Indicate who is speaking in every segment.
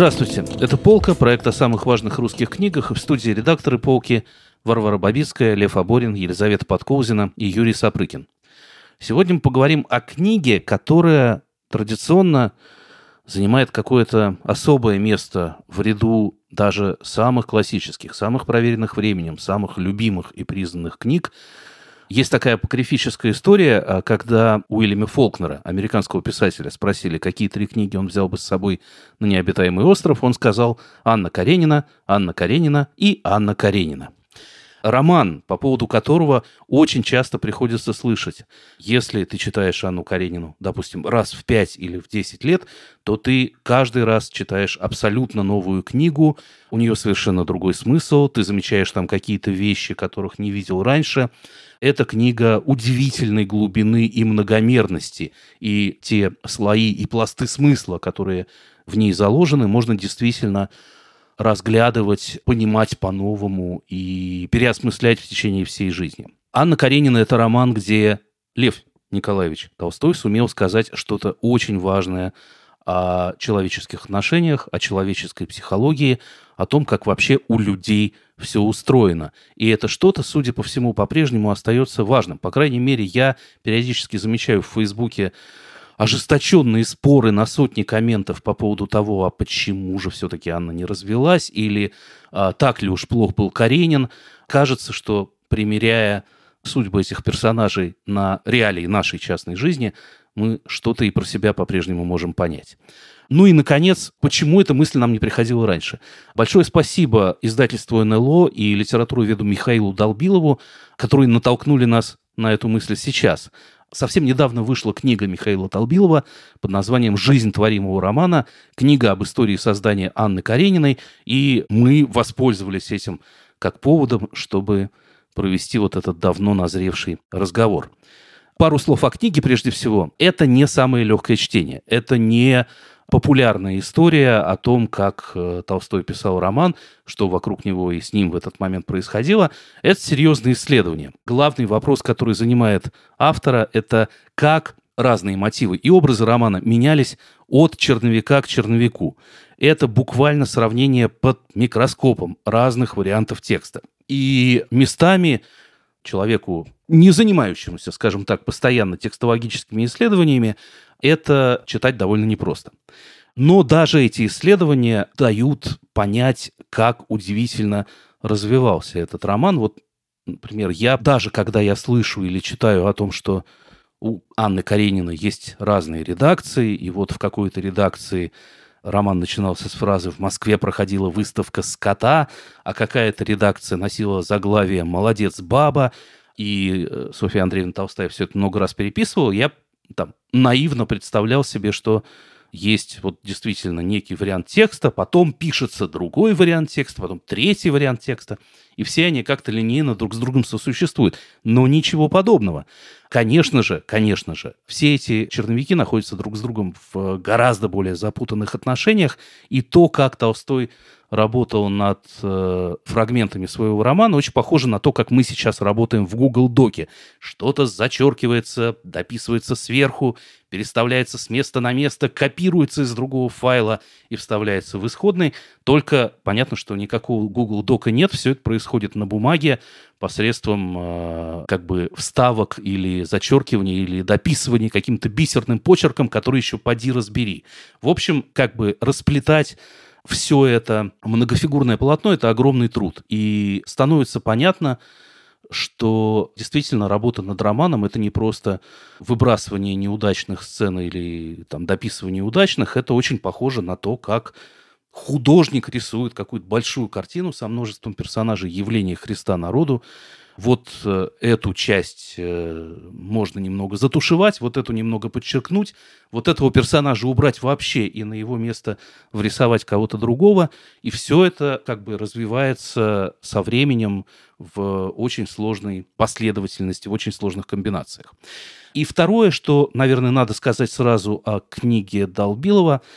Speaker 1: Здравствуйте. Это «Полка», проект о самых важных русских книгах. В студии редакторы «Полки» Варвара Бабицкая, Лев Аборин, Елизавета Подкоузина и Юрий Сапрыкин. Сегодня мы поговорим о книге, которая традиционно занимает какое-то особое место в ряду даже самых классических, самых проверенных временем, самых любимых и признанных книг. Есть такая апокрифическая история, а, когда Уильяма Фолкнера, американского писателя, спросили, какие три книги он взял бы с собой на необитаемый остров. Он сказал «Анна Каренина», «Анна Каренина» и «Анна Каренина» роман, по поводу которого очень часто приходится слышать. Если ты читаешь Анну Каренину, допустим, раз в 5 или в 10 лет, то ты каждый раз читаешь абсолютно новую книгу, у нее совершенно другой смысл, ты замечаешь там какие-то вещи, которых не видел раньше. Эта книга удивительной глубины и многомерности, и те слои и пласты смысла, которые в ней заложены, можно действительно разглядывать, понимать по-новому и переосмыслять в течение всей жизни. Анна Каренина – это роман, где Лев Николаевич Толстой сумел сказать что-то очень важное о человеческих отношениях, о человеческой психологии, о том, как вообще у людей все устроено. И это что-то, судя по всему, по-прежнему остается важным. По крайней мере, я периодически замечаю в Фейсбуке ожесточенные споры на сотни комментов по поводу того, а почему же все-таки Анна не развелась, или а, так ли уж плох был Каренин, кажется, что примеряя судьбы этих персонажей на реалии нашей частной жизни, мы что-то и про себя по-прежнему можем понять. Ну и, наконец, почему эта мысль нам не приходила раньше? Большое спасибо издательству НЛО и литературу веду Михаилу Долбилову, которые натолкнули нас на эту мысль сейчас. Совсем недавно вышла книга Михаила Толбилова под названием «Жизнь творимого романа», книга об истории создания Анны Карениной, и мы воспользовались этим как поводом, чтобы провести вот этот давно назревший разговор. Пару слов о книге прежде всего. Это не самое легкое чтение. Это не популярная история о том, как э, Толстой писал роман, что вокруг него и с ним в этот момент происходило, это серьезное исследование. Главный вопрос, который занимает автора, это как разные мотивы и образы романа менялись от черновика к черновику. Это буквально сравнение под микроскопом разных вариантов текста. И местами человеку, не занимающемуся, скажем так, постоянно текстологическими исследованиями, это читать довольно непросто. Но даже эти исследования дают понять, как удивительно развивался этот роман. Вот, например, я даже когда я слышу или читаю о том, что у Анны Карениной есть разные редакции, и вот в какой-то редакции роман начинался с фразы «В Москве проходила выставка скота», а какая-то редакция носила заглавие «Молодец, баба», и э, Софья Андреевна Толстая все это много раз переписывала, я там наивно представлял себе, что есть вот действительно некий вариант текста, потом пишется другой вариант текста, потом третий вариант текста, и все они как-то линейно друг с другом сосуществуют. Но ничего подобного. Конечно же, конечно же, все эти черновики находятся друг с другом в гораздо более запутанных отношениях, и то, как Толстой работал над э, фрагментами своего романа, очень похоже на то, как мы сейчас работаем в Google Доке. Что-то зачеркивается, дописывается сверху, переставляется с места на место, копируется из другого файла и вставляется в исходный. Только понятно, что никакого Google Дока нет, все это происходит на бумаге посредством э, как бы вставок или зачеркивания или дописывания каким-то бисерным почерком, который еще поди разбери. В общем, как бы расплетать все это многофигурное полотно – это огромный труд. И становится понятно, что действительно работа над романом – это не просто выбрасывание неудачных сцен или там, дописывание удачных, это очень похоже на то, как художник рисует какую-то большую картину со множеством персонажей явления Христа народу, вот э, эту часть э, можно немного затушевать, вот эту немного подчеркнуть, вот этого персонажа убрать вообще и на его место врисовать кого-то другого. И все это как бы развивается со временем в очень сложной последовательности, в очень сложных комбинациях. И второе, что, наверное, надо сказать сразу о книге Долбилова –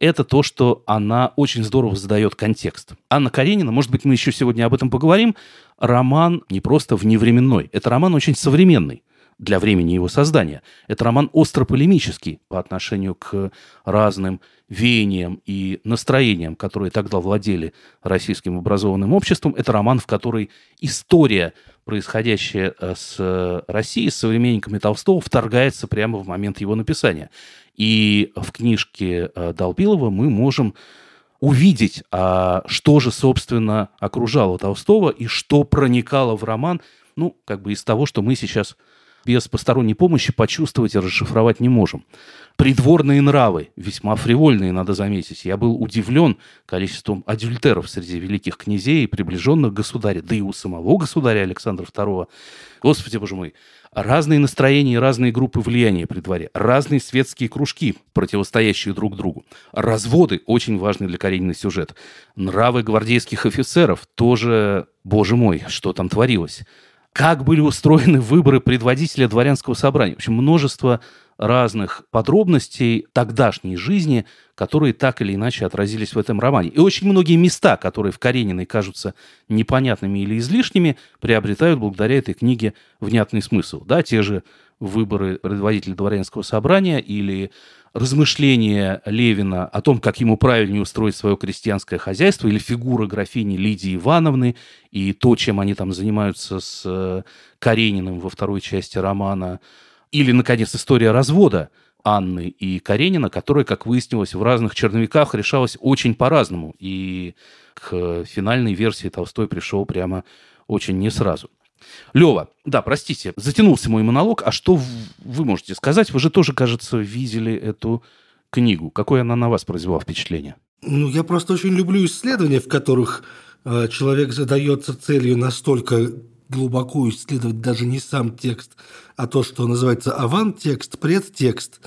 Speaker 1: это то, что она очень здорово задает контекст. Анна Каренина, может быть, мы еще сегодня об этом поговорим, роман не просто вневременной, это роман очень современный. для времени его создания. Это роман остро-полемический по отношению к разным веяниям и настроениям, которые тогда владели российским образованным обществом. Это роман, в который история, происходящая э, с Россией, с современниками Толстого, вторгается прямо в момент его написания. И в книжке э, Долбилова мы можем увидеть, а что же, собственно, окружало Толстого и что проникало в роман, ну, как бы из того, что мы сейчас без посторонней помощи почувствовать и расшифровать не можем. Придворные нравы, весьма фривольные, надо заметить. Я был удивлен количеством адюльтеров среди великих князей и приближенных государя, да и у самого государя Александра II. Господи, боже мой, разные настроения и разные группы влияния при дворе, разные светские кружки, противостоящие друг другу, разводы, очень важный для Каренина сюжет, нравы гвардейских офицеров, тоже, боже мой, что там творилось как были устроены выборы предводителя дворянского собрания. В общем, множество разных подробностей тогдашней жизни, которые так или иначе отразились в этом романе. И очень многие места, которые в Карениной кажутся непонятными или излишними, приобретают благодаря этой книге внятный смысл. Да, те же выборы предводителя дворянского собрания или размышления Левина о том, как ему правильнее устроить свое крестьянское хозяйство, или фигура графини Лидии Ивановны, и то, чем они там занимаются с э, Карениным во второй части романа, или, наконец, история развода Анны и Каренина, которая, как выяснилось, в разных черновиках решалась очень по-разному, и к финальной версии Толстой пришел прямо очень не сразу. Лева, да, простите, затянулся мой монолог. А что вы можете сказать? Вы же тоже, кажется, видели эту книгу. Какое она на вас произвела впечатление?
Speaker 2: Ну, я просто очень люблю исследования, в которых э, человек задается целью настолько глубоко исследовать даже не сам текст, а то, что называется авант-текст, предтекст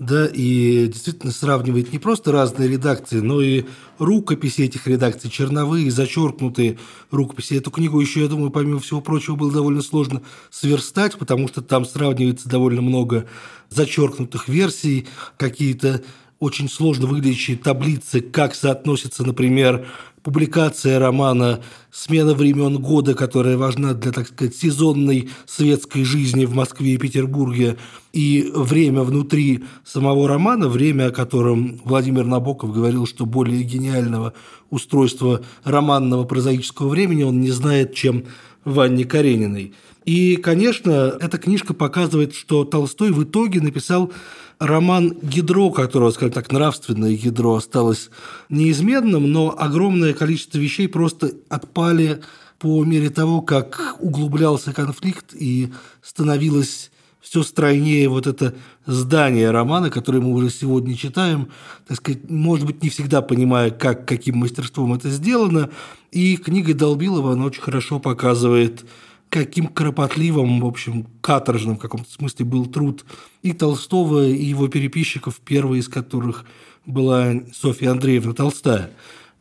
Speaker 2: да, и действительно сравнивает не просто разные редакции, но и рукописи этих редакций, черновые, зачеркнутые рукописи. Эту книгу еще, я думаю, помимо всего прочего, было довольно сложно сверстать, потому что там сравнивается довольно много зачеркнутых версий, какие-то очень сложно выглядящие таблицы, как соотносится, например, публикация романа «Смена времен года», которая важна для, так сказать, сезонной светской жизни в Москве и Петербурге, и время внутри самого романа, время, о котором Владимир Набоков говорил, что более гениального устройства романного прозаического времени он не знает, чем в Анне Карениной. И, конечно, эта книжка показывает, что Толстой в итоге написал роман «Гидро», которого, скажем так, нравственное ядро осталось неизменным, но огромное количество вещей просто отпали по мере того, как углублялся конфликт и становилось все стройнее вот это здание романа, которое мы уже сегодня читаем, так сказать, может быть, не всегда понимая, как, каким мастерством это сделано, и книга Долбилова, она очень хорошо показывает каким кропотливым, в общем, каторжным в каком-то смысле был труд и Толстого, и его переписчиков, первой из которых была Софья Андреевна Толстая.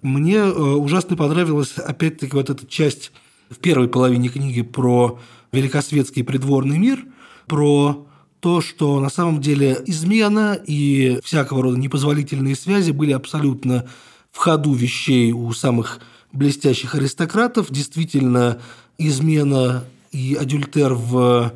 Speaker 2: Мне э, ужасно понравилась, опять-таки, вот эта часть в первой половине книги про великосветский придворный мир, про то, что на самом деле измена и всякого рода непозволительные связи были абсолютно в ходу вещей у самых блестящих аристократов. Действительно, измена и адюльтер в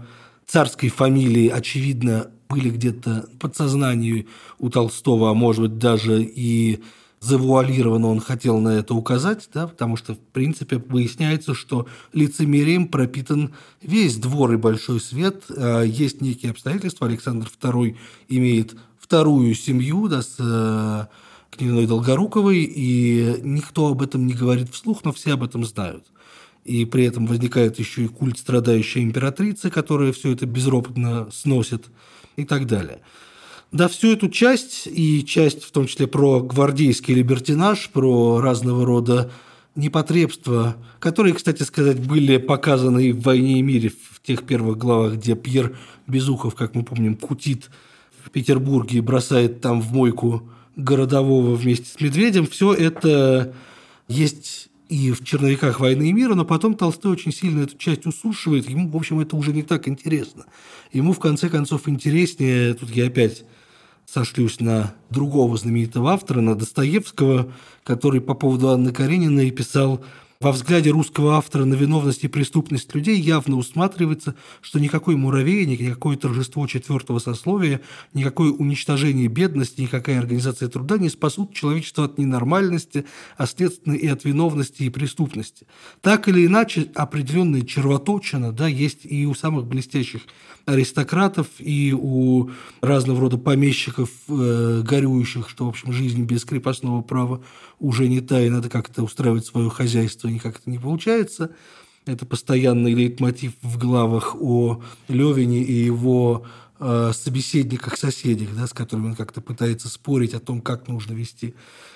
Speaker 2: царской фамилии, очевидно, были где-то в подсознании у Толстого, а может быть даже и завуалированно он хотел на это указать, да, потому что, в принципе, выясняется, что лицемерием пропитан весь двор и большой свет. А есть некие обстоятельства. Александр II имеет вторую семью да, с э, княгиной Долгоруковой, и никто об этом не говорит вслух, но все об этом знают и при этом возникает еще и культ страдающей императрицы, которая все это безропотно сносит и так далее. Да, всю эту часть, и часть в том числе про гвардейский либертинаж, про разного рода непотребства, которые, кстати сказать, были показаны в «Войне и мире» в тех первых главах, где Пьер Безухов, как мы помним, кутит в Петербурге и бросает там в мойку городового вместе с Медведем, все это есть и в черновиках «Войны и мира», но потом Толстой очень сильно эту часть усушивает. Ему, в общем, это уже не так интересно. Ему, в конце концов, интереснее, тут я опять сошлюсь на другого знаменитого автора, на Достоевского, который по поводу Анны Карениной писал во взгляде русского автора на виновность и преступность людей явно усматривается, что никакой муравейник, никакое торжество четвертого сословия, никакое уничтожение бедности, никакая организация труда не спасут человечество от ненормальности, а следственно и от виновности и преступности. Так или иначе, определенная червоточина да, есть и у самых блестящих аристократов, и у разного рода помещиков, э, горюющих, что, в общем, жизнь без крепостного права уже не та, и надо как-то устраивать свое хозяйство, никак это не получается. Это постоянный лейтмотив в главах о Левине и его э, собеседниках-соседях, да, с которыми он как-то пытается спорить о том, как нужно вести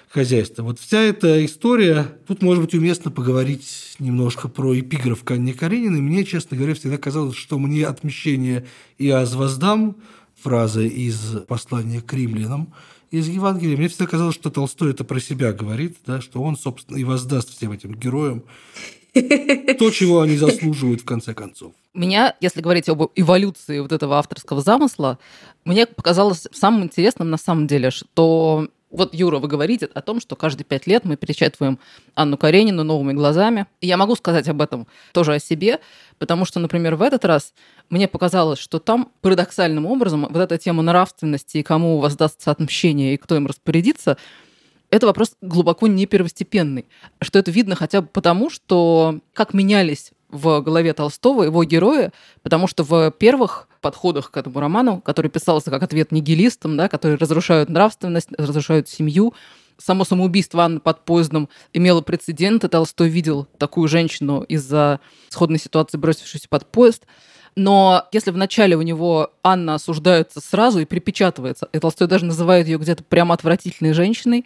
Speaker 2: хозяйство. Вот вся эта история, тут, может быть, уместно поговорить немножко про эпиграф к Анне. Мне, честно говоря, всегда казалось, что мне отмещение аз воздам, фраза из послания к римлянам, из Евангелия. Мне всегда казалось, что Толстой это про себя говорит, да, что он, собственно, и воздаст всем этим героям то, чего они заслуживают в конце концов.
Speaker 3: Меня, если говорить об эволюции вот этого авторского замысла, мне показалось самым интересным на самом деле, что вот, Юра, вы говорите о том, что каждые пять лет мы перечитываем Анну Каренину новыми глазами. И я могу сказать об этом тоже о себе, потому что, например, в этот раз мне показалось, что там парадоксальным образом вот эта тема нравственности и кому воздастся отмщение и кто им распорядится, это вопрос глубоко не первостепенный. Что это видно хотя бы потому, что как менялись в голове Толстого его герои, потому что в первых подходах к этому роману, который писался как ответ нигилистам, да, которые разрушают нравственность, разрушают семью, само самоубийство Анны под поездом имело прецедент, и Толстой видел такую женщину из-за сходной ситуации, бросившуюся под поезд. Но если вначале у него Анна осуждается сразу и припечатывается, и Толстой даже называет ее где-то прямо отвратительной женщиной,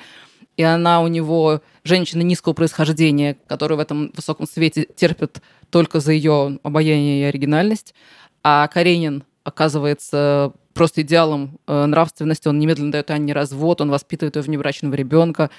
Speaker 3: и она у него женщина низкого происхождения, которая в этом высоком свете терпит только за ее обаяние и оригинальность. А Каренин оказывается просто идеалом э, нравственности, он немедленно дает Анне развод, он воспитывает ее внебрачного ребенка.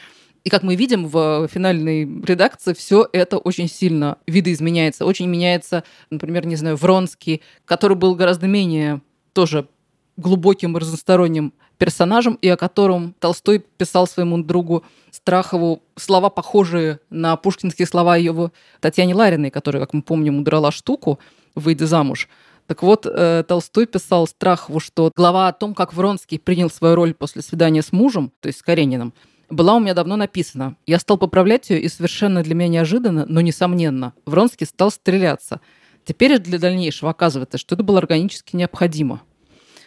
Speaker 3: И как мы видим в финальной редакции, все это очень сильно видоизменяется. Очень меняется, например, не знаю, Вронский, который был гораздо менее тоже глубоким и разносторонним персонажем, и о котором Толстой писал своему другу Страхову слова, похожие на пушкинские слова его Татьяне Лариной, которая, как мы помним, удрала штуку, выйдя замуж. Так вот, э, Толстой писал Страхову, что глава о том, как Вронский принял свою роль после свидания с мужем, то есть с Карениным, была у меня давно написана. Я стал поправлять ее, и совершенно для меня неожиданно, но несомненно, Вронский стал стреляться. Теперь для дальнейшего оказывается, что это было органически необходимо.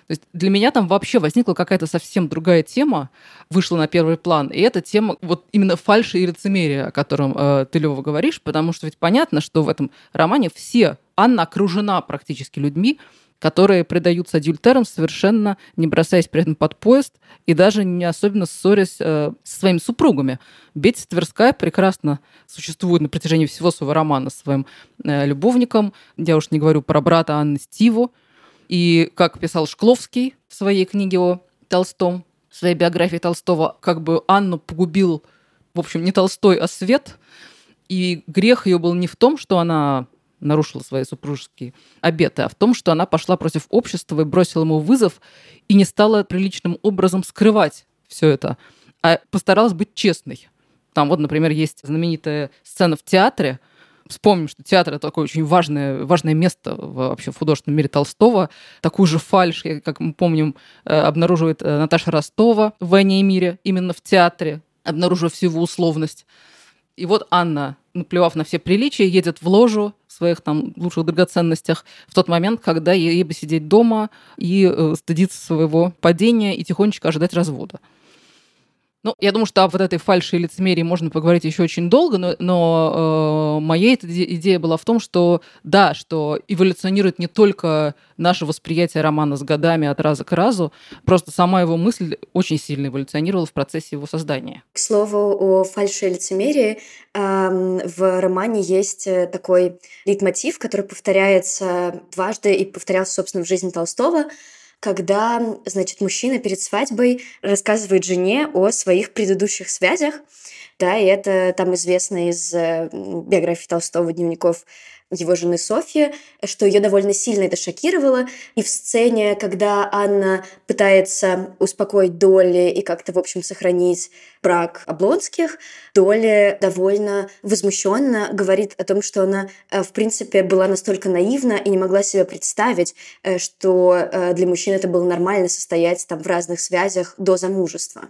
Speaker 3: То есть для меня там вообще возникла какая-то совсем другая тема, вышла на первый план. И эта тема вот именно фальши и лицемерия, о котором э, ты, Лёва, говоришь, потому что ведь понятно, что в этом романе все, Анна окружена практически людьми, которые предаются адюльтерам, совершенно не бросаясь при этом под поезд и даже не особенно ссорясь э, со своими супругами. Бетти Тверская прекрасно существует на протяжении всего своего романа с своим э, любовником. Я уж не говорю про брата Анны Стиву, и, как писал Шкловский в своей книге о Толстом, в своей биографии Толстого, как бы Анну погубил, в общем, не Толстой, а свет. И грех ее был не в том, что она нарушила свои супружеские обеты, а в том, что она пошла против общества и бросила ему вызов и не стала приличным образом скрывать все это, а постаралась быть честной. Там вот, например, есть знаменитая сцена в театре, Вспомним, что театр это такое очень важное, важное место вообще в художественном мире Толстого. Такую же фальш, как мы помним, э, обнаруживает э, Наташа Ростова в «Войне и мире» именно в театре, обнаружив всю его условность. И вот Анна, наплевав на все приличия, едет в ложу своих там лучших драгоценностях в тот момент, когда ей бы сидеть дома и э, стыдиться своего падения и тихонечко ожидать развода. Ну, я думаю, что об вот этой фальши и лицемерии можно поговорить еще очень долго, но, но э, моя идея была в том, что да, что эволюционирует не только наше восприятие романа с годами от раза к разу, просто сама его мысль очень сильно эволюционировала в процессе его создания.
Speaker 4: К слову о фальши и лицемерии, э, в романе есть э, такой лейтмотив, который повторяется дважды и повторялся, собственно, в жизни Толстого – когда, значит, мужчина перед свадьбой рассказывает жене о своих предыдущих связях, да, и это там известно из э, биографии Толстого, дневников его жены Софьи, что ее довольно сильно это шокировало. И в сцене, когда Анна пытается успокоить Долли и как-то, в общем, сохранить брак Облонских, Долли довольно возмущенно говорит о том, что она, э, в принципе, была настолько наивна и не могла себе представить, э, что э, для мужчин это было нормально состоять там в разных связях до замужества.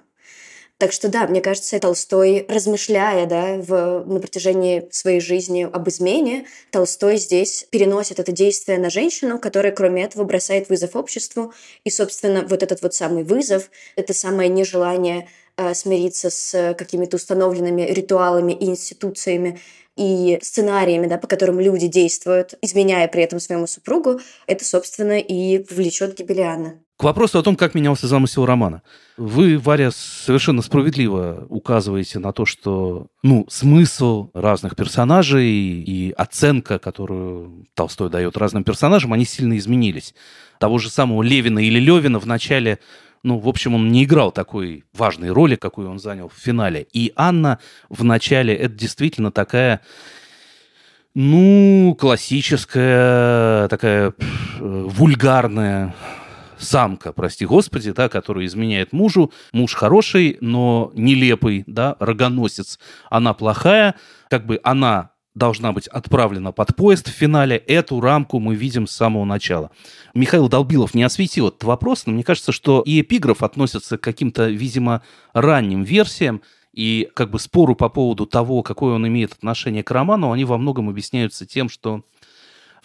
Speaker 4: Так что да, мне кажется, Толстой, размышляя да, в, на протяжении своей жизни об измене, Толстой здесь переносит это действие на женщину, которая, кроме этого, бросает вызов обществу. И, собственно, вот этот вот самый вызов, это самое нежелание э, смириться с какими-то установленными ритуалами и институциями, и сценариями, да, по которым люди действуют, изменяя при этом своему супругу, это, собственно, и влечет Гибелиана.
Speaker 1: К вопросу о том, как менялся замысел романа. Вы, Варя, совершенно справедливо указываете на то, что ну, смысл разных персонажей и оценка, которую Толстой дает разным персонажам, они сильно изменились. Того же самого Левина или Левина в начале ну, в общем, он не играл такой важной роли, какую он занял в финале. И Анна в начале это действительно такая, ну, классическая, такая вульгарная самка, прости господи, да, которая изменяет мужу. Муж хороший, но нелепый, да, рогоносец. Она плохая, как бы она должна быть отправлена под поезд в финале. Эту рамку мы видим с самого начала. Михаил Долбилов не осветил этот вопрос, но мне кажется, что и эпиграф относится к каким-то, видимо, ранним версиям, и как бы спору по поводу того, какое он имеет отношение к роману, они во многом объясняются тем, что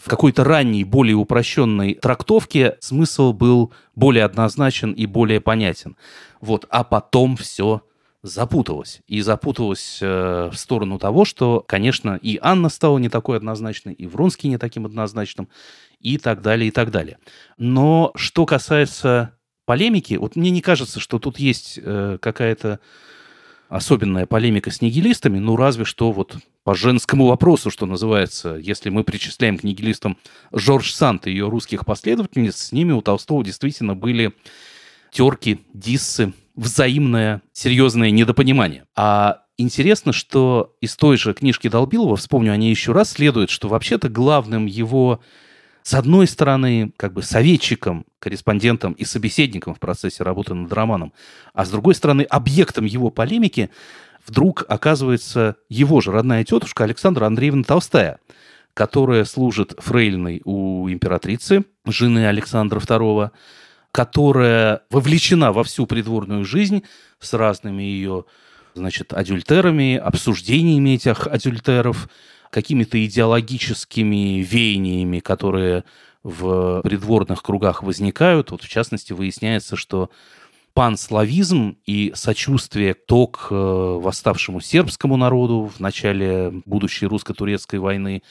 Speaker 1: в какой-то ранней, более упрощенной трактовке смысл был более однозначен и более понятен. Вот, а потом все запуталась. И запуталась э, в сторону того, что, конечно, и Анна стала не такой однозначной, и Вронский не таким однозначным, и так далее, и так далее. Но что касается полемики, вот мне не кажется, что тут есть э, какая-то особенная полемика с нигилистами, ну, разве что вот по женскому вопросу, что называется, если мы причисляем к нигилистам Жорж Сант и ее русских последовательниц, с ними у Толстого действительно были терки, диссы, взаимное серьезное недопонимание. А интересно, что из той же книжки Долбилова, вспомню о ней еще раз, следует, что вообще-то главным его с одной стороны, как бы советчиком, корреспондентом и собеседником в процессе работы над романом, а с другой стороны, объектом его полемики вдруг оказывается его же родная тетушка Александра Андреевна Толстая, которая служит фрейлиной у императрицы, жены Александра II, которая вовлечена во всю придворную жизнь с разными ее значит, адюльтерами, обсуждениями этих адюльтеров, какими-то идеологическими веяниями, которые в придворных кругах возникают. Вот в частности выясняется, что панславизм и сочувствие то к э, восставшему сербскому народу в начале будущей русско-турецкой войны,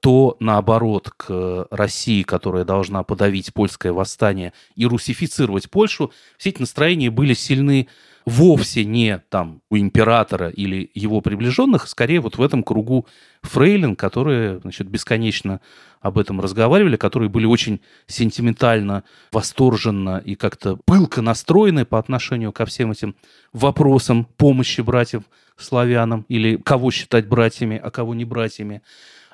Speaker 1: то, наоборот, к России, которая должна подавить польское восстание и русифицировать Польшу, все эти настроения были сильны вовсе не там у императора или его приближенных, скорее вот в этом кругу фрейлин, которые, значит, бесконечно об этом разговаривали, которые были очень сентиментально, восторженно и как-то пылко настроены по отношению ко всем этим вопросам помощи братьям славянам или кого считать братьями, а кого не братьями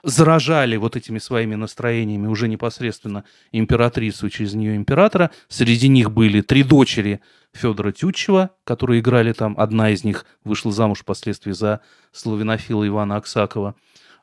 Speaker 1: заражали вот этими своими настроениями уже непосредственно императрицу и через нее императора. Среди них были три дочери Федора Тютчева, которые играли там. Одна из них вышла замуж впоследствии за славянофила Ивана Аксакова,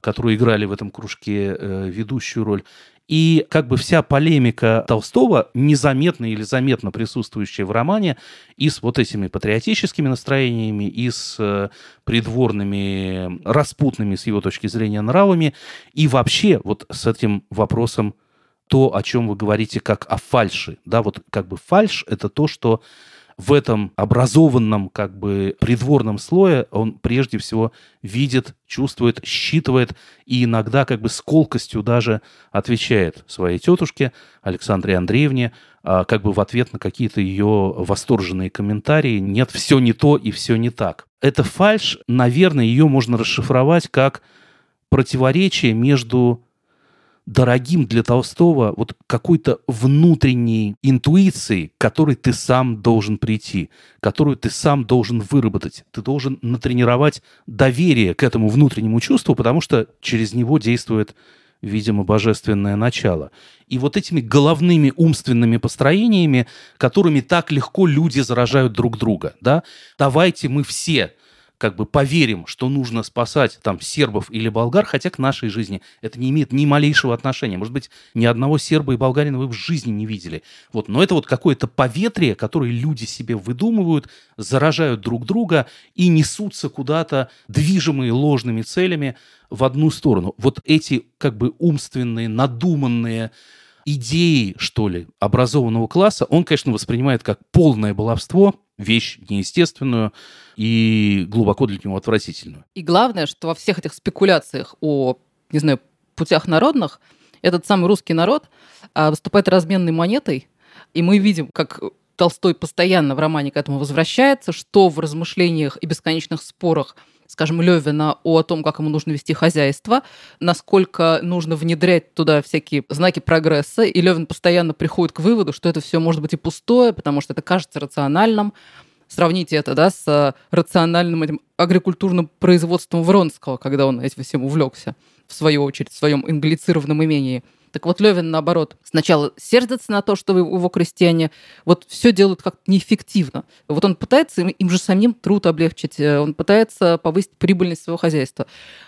Speaker 1: которые играли в этом кружке э, ведущую роль. И как бы вся полемика Толстого, незаметно или заметно присутствующая в романе, и с вот этими патриотическими настроениями, и с э, придворными, распутными, с его точки зрения, нравами, и вообще вот с этим вопросом то, о чем вы говорите, как о фальши. Да, вот как бы фальш – это то, что в этом образованном как бы придворном слое он прежде всего видит, чувствует, считывает и иногда как бы с колкостью даже отвечает своей тетушке Александре Андреевне, а, как бы в ответ на какие-то ее восторженные комментарии. Нет, все не то и все не так. Это фальш, наверное, ее можно расшифровать как противоречие между дорогим для Толстого вот какой-то внутренней интуицией, к которой ты сам должен прийти, которую ты сам должен выработать. Ты должен натренировать доверие к этому внутреннему чувству, потому что через него действует видимо, божественное начало. И вот этими головными умственными построениями, которыми так легко люди заражают друг друга, да, давайте мы все как бы поверим, что нужно спасать там сербов или болгар, хотя к нашей жизни это не имеет ни малейшего отношения. Может быть, ни одного серба и болгарина вы в жизни не видели. Вот, но это вот какое-то поветрие, которое люди себе выдумывают, заражают друг друга и несутся куда-то, движимые ложными целями, в одну сторону. Вот эти как бы умственные, надуманные идеи, что ли, образованного класса, он, конечно, воспринимает как полное баловство, вещь неестественную и глубоко для него отвратительную.
Speaker 3: И главное, что во всех этих спекуляциях о, не знаю, путях народных, этот самый русский народ а, выступает разменной монетой, и мы видим, как Толстой постоянно в романе к этому возвращается, что в размышлениях и бесконечных спорах скажем, Левина о том, как ему нужно вести хозяйство, насколько нужно внедрять туда всякие знаки прогресса. И Левин постоянно приходит к выводу, что это все может быть и пустое, потому что это кажется рациональным. Сравните это да, с рациональным этим агрикультурным производством Вронского, когда он этим всем увлекся, в свою очередь, в своем англицированном имении – так вот, Левин, наоборот, сначала сердится на то, что вы его крестьяне, вот все делают как-то неэффективно. Вот он пытается им, им же самим труд облегчить, э, он пытается повысить прибыльность своего хозяйства.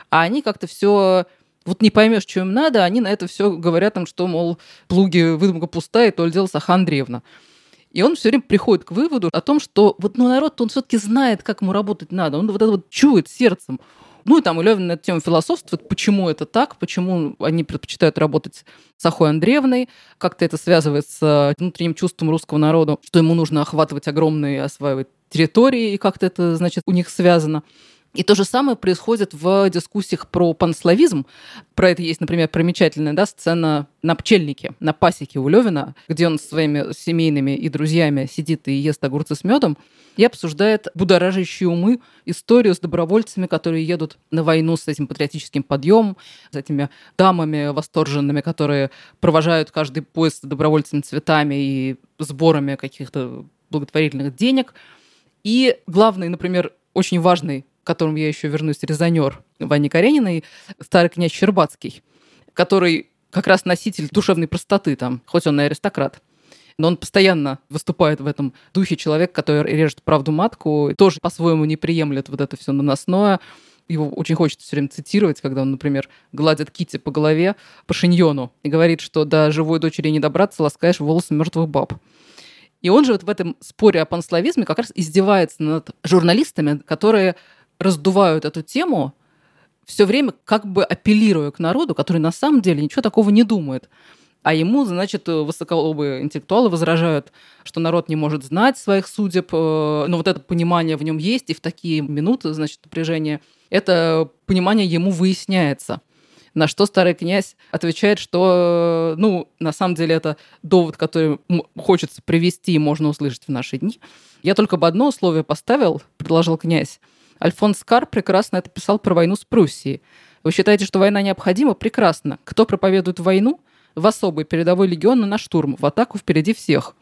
Speaker 3: А они как-то все вот не поймешь, что им надо, они на это все говорят им, что, мол, плуги выдумка пустая, то ли дело Саха Андреевна. И он все время приходит к выводу о том, что вот ну, народ, он все-таки знает, как ему работать надо. Он вот это вот чует сердцем. Ну и там и Левин на эту тему философствует, почему это так, почему они предпочитают работать с Ахой Андреевной, как-то это связывает с внутренним чувством русского народа, что ему нужно охватывать огромные, осваивать территории, и как-то это, значит, у них связано. И то же самое происходит в дискуссиях про панславизм. Про это есть, например, примечательная да, сцена на пчельнике, на пасеке у Левина, где он со своими семейными и друзьями сидит и ест огурцы с медом и обсуждает будоражащие умы историю с добровольцами, которые едут на войну с этим патриотическим подъемом, с этими дамами восторженными, которые провожают каждый поезд добровольцами цветами и сборами каких-то благотворительных денег. И главный, например, очень важный которым я еще вернусь, резонер Вани Карениной, старый князь Щербацкий, который как раз носитель душевной простоты там, хоть он и аристократ. Но он постоянно выступает в этом духе человек, который режет правду матку, тоже по-своему не приемлет вот это все наносное. Его очень хочется все время цитировать, когда он, например, гладит Кити по голове по шиньону и говорит, что до живой дочери не добраться, ласкаешь волосы мертвых баб. И он же вот в этом споре о панславизме как раз издевается над журналистами, которые раздувают эту тему, все время как бы апеллируя к народу, который на самом деле ничего такого не думает. А ему, значит, высоколобые интеллектуалы возражают, что народ не может знать своих судеб, э, но вот это понимание в нем есть, и в такие минуты, значит, напряжения, это понимание ему выясняется. На что старый князь отвечает, что, ну, на самом деле это довод, который хочется привести и можно услышать в наши дни. Я только бы одно условие поставил, предложил князь, Альфонс Кар прекрасно это писал про войну с Пруссией. Вы считаете, что война необходима? Прекрасно. Кто проповедует войну? В особый передовой легион на штурм, в атаку впереди всех.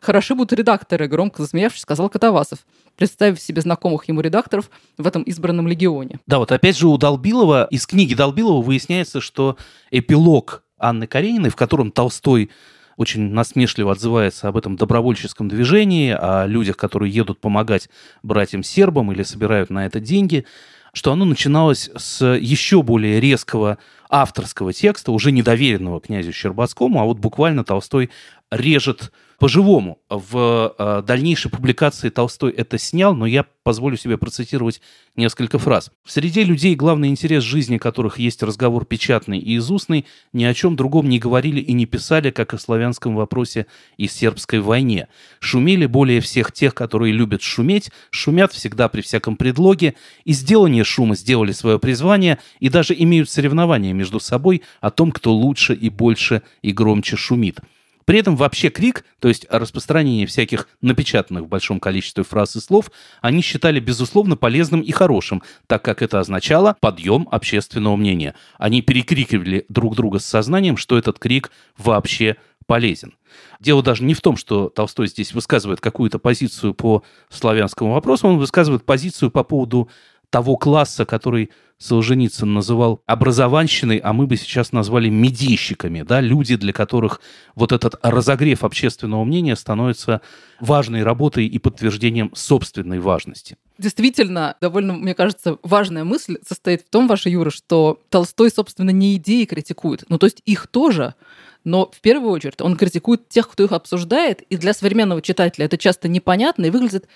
Speaker 3: Хороши будут редакторы, громко засмеявшись, сказал Катавасов, представив себе знакомых ему редакторов в этом избранном легионе.
Speaker 1: Да, вот опять же у Долбилова, из книги Долбилова выясняется, что эпилог Анны Карениной, в котором Толстой очень насмешливо отзывается об этом добровольческом движении, о людях, которые едут помогать братьям-сербам или собирают на это деньги, что оно начиналось с еще более резкого авторского текста, уже недоверенного князю Щербацкому, а вот буквально Толстой режет по-живому. В э, дальнейшей публикации Толстой это снял, но я позволю себе процитировать несколько фраз. В среде людей главный интерес жизни, которых есть разговор печатный и изустный, ни о чем другом не говорили и не писали, как о славянском вопросе и сербской войне. Шумели более всех тех, которые любят шуметь, шумят всегда при всяком предлоге, и сделание шума сделали свое призвание и даже имеют соревнования между собой о том, кто лучше и больше и громче шумит. При этом вообще крик, то есть распространение всяких напечатанных в большом количестве фраз и слов, они считали безусловно полезным и хорошим, так как это означало подъем общественного мнения. Они перекрикивали друг друга с сознанием, что этот крик вообще полезен. Дело даже не в том, что Толстой здесь высказывает какую-то позицию по славянскому вопросу, он высказывает позицию по поводу того класса, который Солженицын называл образованщиной, а мы бы сейчас назвали медийщиками, да, люди, для которых вот этот разогрев общественного мнения становится важной работой и подтверждением собственной важности.
Speaker 3: Действительно, довольно, мне кажется, важная мысль состоит в том, ваша Юра, что Толстой, собственно, не идеи критикует. Ну, то есть их тоже, но в первую очередь он критикует тех, кто их обсуждает, и для современного читателя это часто непонятно и выглядит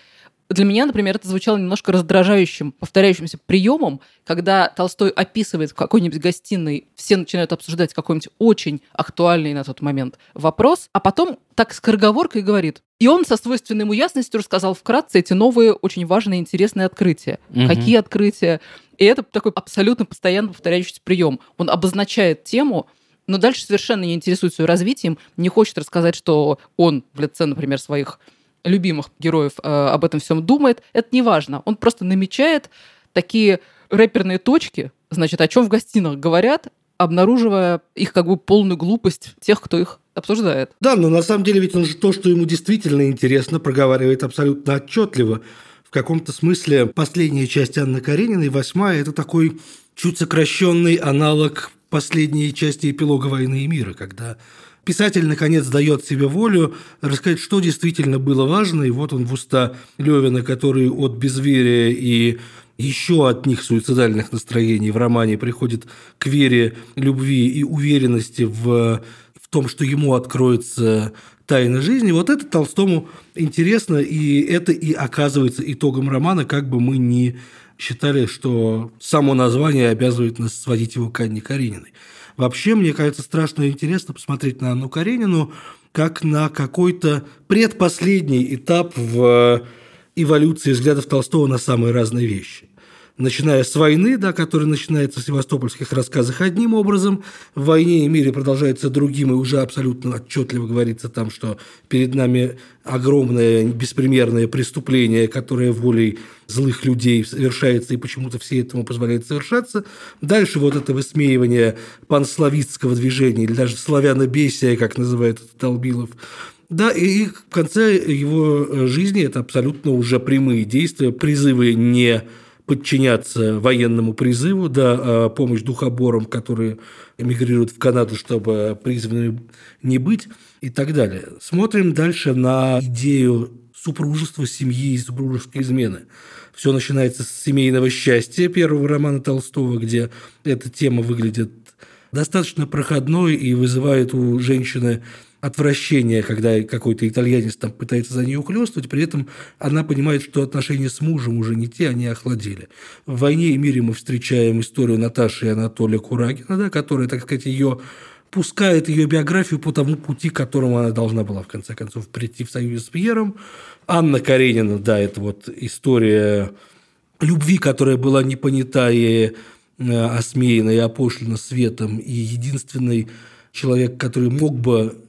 Speaker 3: для меня, например, это звучало немножко раздражающим, повторяющимся приемом, когда Толстой описывает в какой-нибудь гостиной, все начинают обсуждать какой-нибудь очень актуальный на тот момент вопрос, а потом так скороговоркой говорит. И он со свойственной ему ясностью рассказал вкратце эти новые, очень важные, интересные открытия. Угу. Какие открытия? И это такой абсолютно постоянно повторяющийся прием. Он обозначает тему, но дальше совершенно не интересуется ее развитием, не хочет рассказать, что он в лице, например, своих любимых героев э, об этом всем думает, это не важно. Он просто намечает такие рэперные точки, значит, о чем в гостинах говорят, обнаруживая их как бы полную глупость тех, кто их обсуждает.
Speaker 2: Да, но на самом деле ведь он же то, что ему действительно интересно, проговаривает абсолютно отчетливо. В каком-то смысле последняя часть Анны Карениной, восьмая, это такой чуть сокращенный аналог последней части эпилога «Войны и мира», когда Писатель, наконец, дает себе волю рассказать, что действительно было важно, и вот он в уста Левина, который от безверия и еще от них суицидальных настроений в романе приходит к вере, любви и уверенности в, в том, что ему откроется тайна жизни. Вот это Толстому интересно, и это и оказывается итогом романа, как бы мы ни считали, что само название обязывает нас сводить его к Анне Карениной. Вообще, мне кажется, страшно интересно посмотреть на Анну Каренину как на какой-то предпоследний этап в эволюции взглядов Толстого на самые разные вещи начиная с войны, да, которая начинается в севастопольских рассказах одним образом, в «Войне и мире» продолжается другим, и уже абсолютно отчетливо говорится там, что перед нами огромное беспримерное преступление, которое волей злых людей совершается, и почему-то все этому позволяют совершаться. Дальше вот это высмеивание панславистского движения, или даже славянобесия, как называет Толбилов, да, и в конце его жизни это абсолютно уже прямые действия, призывы не подчиняться военному призыву, да, а помощь духоборам, которые эмигрируют в Канаду, чтобы призваны не быть и так далее. Смотрим дальше на идею супружества, семьи и супружеской измены. Все начинается с семейного счастья первого романа Толстого, где эта тема выглядит достаточно проходной и вызывает у женщины отвращение, когда какой-то итальянец там пытается за нее ухлёстывать, при этом она понимает, что отношения с мужем уже не те, они охладели. В «Войне и мире» мы встречаем историю Наташи и Анатолия Курагина, да, которая, так сказать, ее пускает ее биографию по тому пути, к которому она должна была, в конце концов, прийти в союзе с Пьером. Анна Каренина, да, это вот история любви, которая была не понята и э, осмеяна и опошлена светом, и единственный человек, который мог бы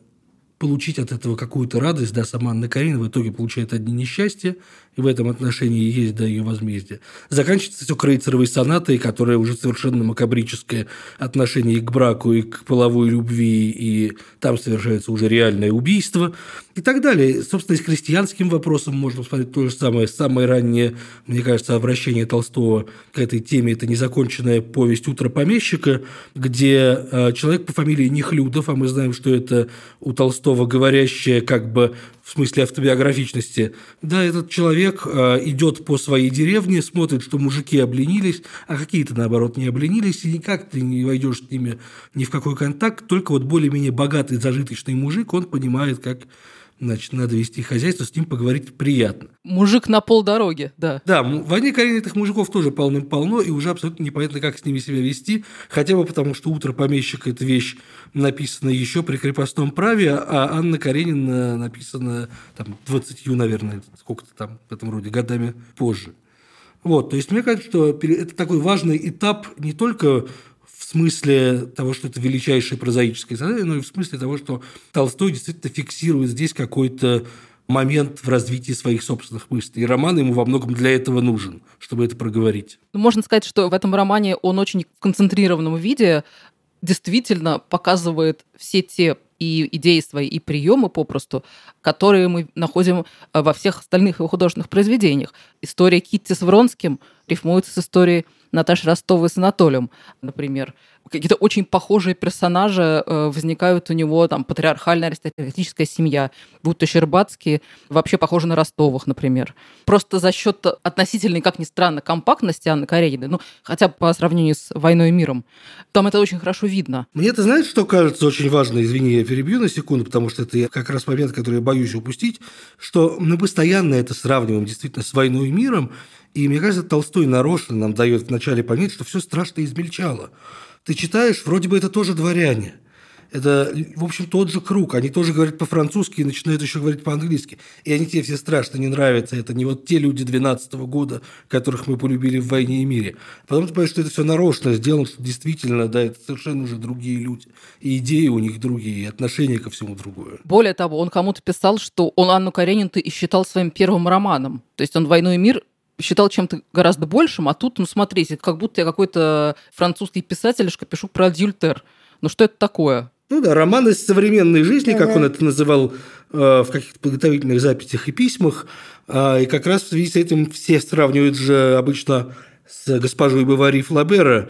Speaker 2: получить от этого какую-то радость, да, сама Анна Каренина в итоге получает одни несчастья, и в этом отношении есть, да, ее возмездие. Заканчивается все крейцеровой сонатой, которая уже совершенно макабрическое отношение и к браку, и к половой любви, и там совершается уже реальное убийство и так далее. Собственно, и с крестьянским вопросом можно посмотреть то же самое. Самое раннее, мне кажется, обращение Толстого к этой теме – это незаконченная повесть «Утро помещика», где э, человек по фамилии Нехлюдов, а мы знаем, что это у Толстого говорящее как бы в смысле автобиографичности. Да, этот человек э, идет по своей деревне, смотрит, что мужики обленились, а какие-то, наоборот, не обленились, и никак ты не войдешь с ними ни в какой контакт, только вот более-менее богатый, зажиточный мужик, он понимает, как значит, надо вести хозяйство, с ним поговорить приятно.
Speaker 3: Мужик на полдороги, да.
Speaker 2: Да, в «Войне Каренина» этих мужиков тоже полным-полно, и уже абсолютно непонятно, как с ними себя вести, хотя бы потому, что «Утро помещика» – это вещь, написанная еще при крепостном праве, а Анна Каренина написана там 20, наверное, сколько-то там в этом роде, годами позже. Вот, то есть мне кажется, что это такой важный этап не только в смысле того, что это величайшее прозаическое сознание, но и в смысле того, что Толстой действительно фиксирует здесь какой-то момент в развитии своих собственных мыслей. И роман ему во многом для этого нужен, чтобы это проговорить.
Speaker 3: Ну, можно сказать, что в этом романе он очень в концентрированном виде действительно показывает все те и идеи свои, и приемы попросту, которые мы находим э, во всех остальных его художественных произведениях. История Китти с Вронским, рифмуется с историей Наташи Ростовой с Анатолием, например. Какие-то очень похожие персонажи э, возникают у него, там, патриархальная аристократическая семья, будто Щербатские, вообще похожи на Ростовых, например. Просто за счет относительной, как ни странно, компактности Анны Карениной, ну, хотя бы по сравнению с «Войной и миром», там это очень хорошо видно.
Speaker 2: Мне, ты знаешь, что кажется очень важно, извини, я перебью на секунду, потому что это как раз момент, который я боюсь упустить, что мы постоянно это сравниваем действительно с «Войной и миром», и мне кажется, Толстой нарочно нам дает вначале понять, что все страшно измельчало. Ты читаешь, вроде бы это тоже дворяне. Это, в общем, тот же круг. Они тоже говорят по-французски и начинают еще говорить по-английски. И они тебе все страшно не нравятся. Это не вот те люди 12 -го года, которых мы полюбили в «Войне и мире». Потом ты понимаешь, что это все нарочно сделано, что действительно, да, это совершенно уже другие люди. И идеи у них другие, и отношения ко всему другое.
Speaker 3: Более того, он кому-то писал, что он Анну Каренину и считал своим первым романом. То есть он «Войну и мир» считал чем-то гораздо большим, а тут, ну, смотрите, как будто я какой-то французский писатель, пишу про адюльтер. Ну, что это такое?
Speaker 2: Ну да, роман из современной жизни, как он это называл э, в каких-то подготовительных записях и письмах. Э, и как раз в связи с этим все сравнивают же обычно с госпожой Бавари Флабера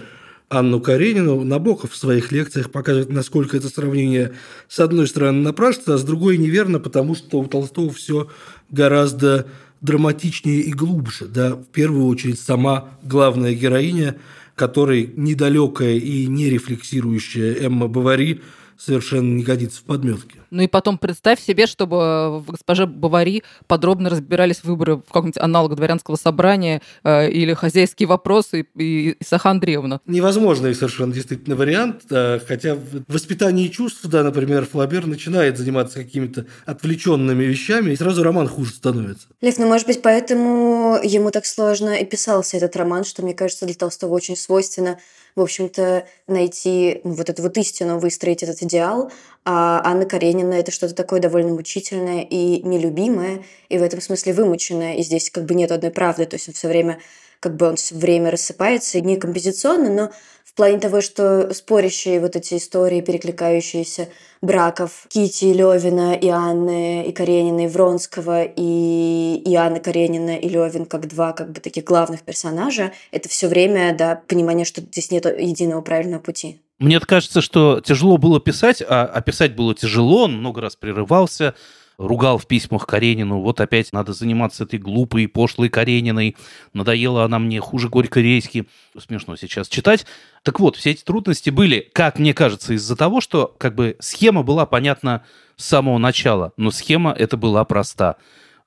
Speaker 2: Анну Каренину. Набоков в своих лекциях показывает, насколько это сравнение с одной стороны напрашивается, а с другой неверно, потому что у Толстого все гораздо драматичнее и глубже. Да? В первую очередь сама главная героиня, которой недалекая и не рефлексирующая Эмма Бавари совершенно не годится в подметке.
Speaker 3: Ну и потом представь себе, чтобы в госпоже Бавари подробно разбирались выборы в каком-нибудь аналог дворянского собрания э, или хозяйские вопросы и, и Саха Андреевна.
Speaker 2: Невозможный совершенно действительно вариант, да, хотя в воспитании чувств, да, например, Флабер начинает заниматься какими-то отвлеченными вещами, и сразу роман хуже становится.
Speaker 4: Лев, ну может быть поэтому ему так сложно и писался этот роман, что, мне кажется, для Толстого очень свойственно в общем-то, найти ну, вот эту вот истину, выстроить этот идеал. А Анна Каренина — это что-то такое довольно мучительное и нелюбимое, и в этом смысле вымученное. И здесь как бы нет одной правды, то есть он все время как бы он все время рассыпается, не композиционно, но в плане того, что спорящие вот эти истории, перекликающиеся браков Кити, Левина и Анны, и Каренина, и Вронского, и, и Анны Каренина, и Левин, как два как бы таких главных персонажа, это все время, да, понимание, что здесь нет единого правильного пути.
Speaker 1: Мне кажется, что тяжело было писать, а, а писать было тяжело, он много раз прерывался, ругал в письмах Каренину, вот опять надо заниматься этой глупой, пошлой Карениной, надоела она мне хуже горько-рейски. Смешно сейчас читать. Так вот, все эти трудности были, как мне кажется, из-за того, что как бы схема была понятна с самого начала, но схема эта была проста.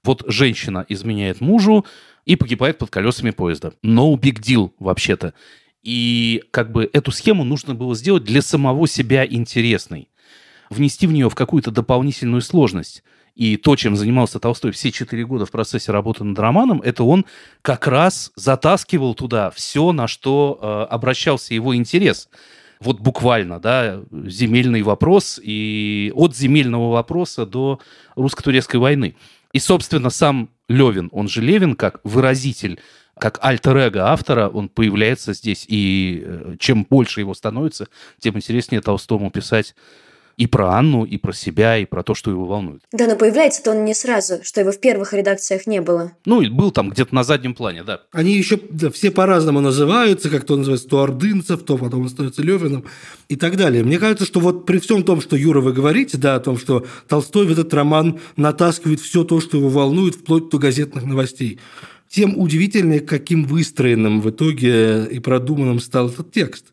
Speaker 1: Вот женщина изменяет мужу и погибает под колесами поезда. No big deal, вообще-то. И как бы эту схему нужно было сделать для самого себя интересной. Внести в нее в какую-то дополнительную сложность. И то, чем занимался Толстой все четыре года в процессе работы над романом, это он как раз затаскивал туда все, на что э, обращался его интерес. Вот буквально, да, земельный вопрос и от земельного вопроса до русско-турецкой войны. И, собственно, сам Левин, он же Левин, как выразитель как альтер автора, он появляется здесь, и э, чем больше его становится, тем интереснее Толстому писать и про Анну, и про себя, и про то, что его волнует.
Speaker 4: Да, но появляется-то он не сразу, что его в первых редакциях не было.
Speaker 1: Ну, и был там где-то на заднем плане, да.
Speaker 2: Они еще да, все по-разному называются, как то называется, то Ордынцев, то потом он становится Левиным и так далее. Мне кажется, что вот при всем том, что, Юра, вы говорите, да, о том, что Толстой в этот роман натаскивает все то, что его волнует, вплоть до газетных новостей тем удивительнее, каким выстроенным в итоге и продуманным стал этот текст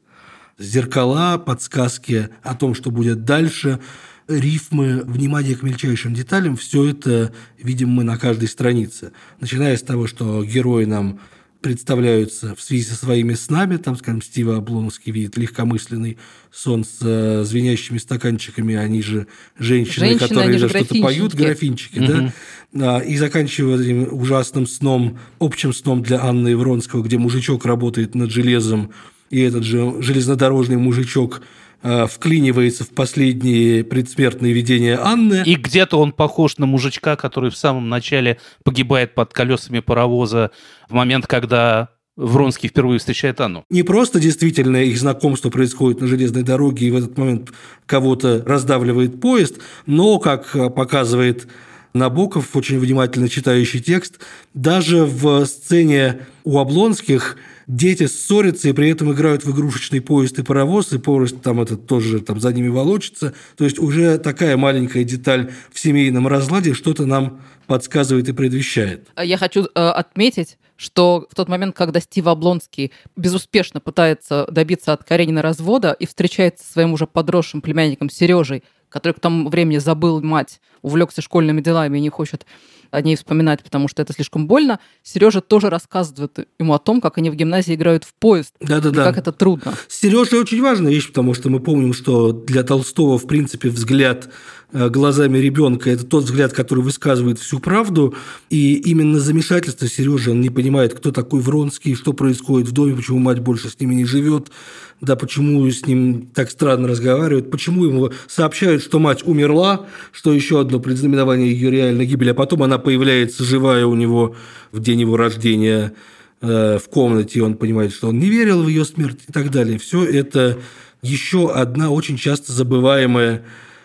Speaker 2: зеркала, подсказки о том, что будет дальше, рифмы, внимание к мельчайшим деталям, все это видим мы на каждой странице. Начиная с того, что герои нам представляются в связи со своими снами, там, скажем, Стива Облонский видит легкомысленный сон с э, звенящими стаканчиками, они же женщины, женщины которые же что-то поют, графинчики, угу. да, и заканчивая ужасным сном, общим сном для Анны Ивронского, где мужичок работает над железом, и этот же железнодорожный мужичок э, вклинивается в последние предсмертные видения Анны.
Speaker 1: И где-то он похож на мужичка, который в самом начале погибает под колесами паровоза в момент, когда Вронский впервые встречает Анну.
Speaker 2: Не просто действительно их знакомство происходит на железной дороге, и в этот момент кого-то раздавливает поезд, но, как показывает Набоков, очень внимательно читающий текст. Даже в сцене у Облонских дети ссорятся и при этом играют в игрушечный поезд и паровоз, и поезд там этот тоже там за ними волочится. То есть уже такая маленькая деталь в семейном разладе что-то нам подсказывает и предвещает.
Speaker 3: Я хочу э, отметить, что в тот момент, когда Стив Облонский безуспешно пытается добиться от Каренина развода и встречается со своим уже подросшим племянником Сережей, который к тому времени забыл мать, увлекся школьными делами и не хочет о ней вспоминать, потому что это слишком больно. Сережа тоже рассказывает ему о том, как они в гимназии играют в поезд.
Speaker 2: Да-да-да.
Speaker 3: Как это трудно.
Speaker 2: Сережа очень важная вещь, потому что мы помним, что для Толстого, в принципе, взгляд глазами ребенка – это тот взгляд, который высказывает всю правду. И именно замешательство Сережи, он не понимает, кто такой Вронский, что происходит в доме, почему мать больше с ними не живет, да, почему с ним так странно разговаривают, почему ему сообщают, что мать умерла, что еще одно предзнаменование ее реальной гибели, а потом она появляется живая у него в день его рождения э, в комнате, и он понимает, что он не верил в ее смерть и так далее. Все это еще одна очень часто забываемая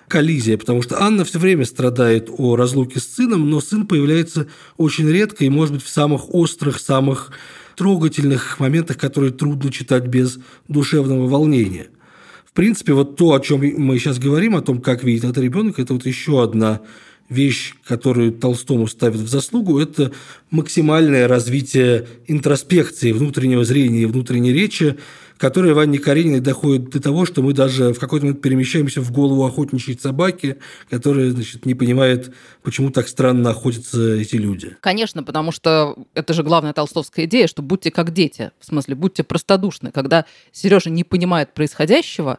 Speaker 2: коллизия, потому что Анна все время страдает о разлуке с сыном, но сын появляется очень редко и, может быть, в самых острых, самых трогательных моментах, которые трудно читать без душевного волнения. В принципе, вот то, о чем мы сейчас говорим, о том, как видит это ребенок, это вот еще одна вещь, которую Толстому ставит в заслугу, это максимальное развитие интроспекции, внутреннего зрения и внутренней речи, которая в Анне Карениной доходит до того, что мы даже в какой-то момент перемещаемся в голову охотничьей собаки, которая значит, не понимает, почему так странно охотятся эти люди.
Speaker 3: Конечно, потому что это же главная толстовская идея, что будьте как дети, в смысле, будьте простодушны. Когда Сережа не понимает происходящего,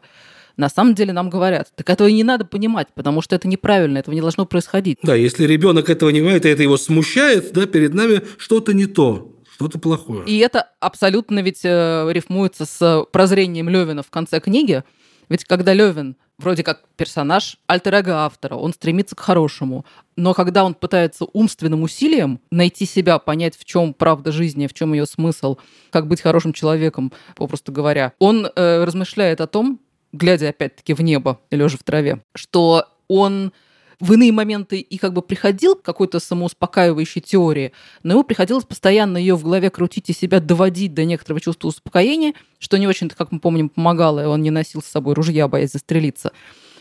Speaker 3: на самом деле нам говорят, так этого и не надо понимать, потому что это неправильно, этого не должно происходить.
Speaker 2: Да, если ребенок этого не понимает, и это его смущает, да, перед нами что-то не то что-то плохое.
Speaker 3: И это абсолютно ведь э, рифмуется с прозрением Левина в конце книги. Ведь когда Левин вроде как персонаж альтер автора, он стремится к хорошему. Но когда он пытается умственным усилием найти себя, понять, в чем правда жизни, в чем ее смысл, как быть хорошим человеком, попросту говоря, он э, размышляет о том, глядя опять-таки в небо, лежа в траве, что он в иные моменты и как бы приходил к какой-то самоуспокаивающей теории, но ему приходилось постоянно ее в голове крутить и себя доводить до некоторого чувства успокоения, что не очень-то, как мы помним, помогало, и он не носил с собой ружья, боясь застрелиться.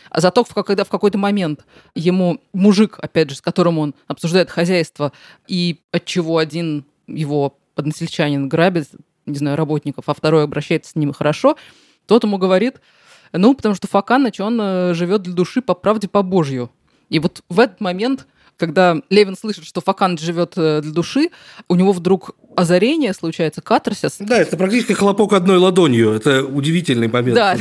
Speaker 3: А зато, когда в какой-то момент ему мужик, опять же, с которым он обсуждает хозяйство, и от чего один его односельчанин грабит, не знаю, работников, а второй обращается с ним хорошо, тот ему говорит, ну, потому что Факаныч, он э, живет для души по правде, по Божью. И вот в этот момент когда Левин слышит, что Факан живет э, для души, у него вдруг озарение случается, катарсис.
Speaker 2: Да, это практически хлопок одной ладонью. Это удивительный момент.
Speaker 3: Да.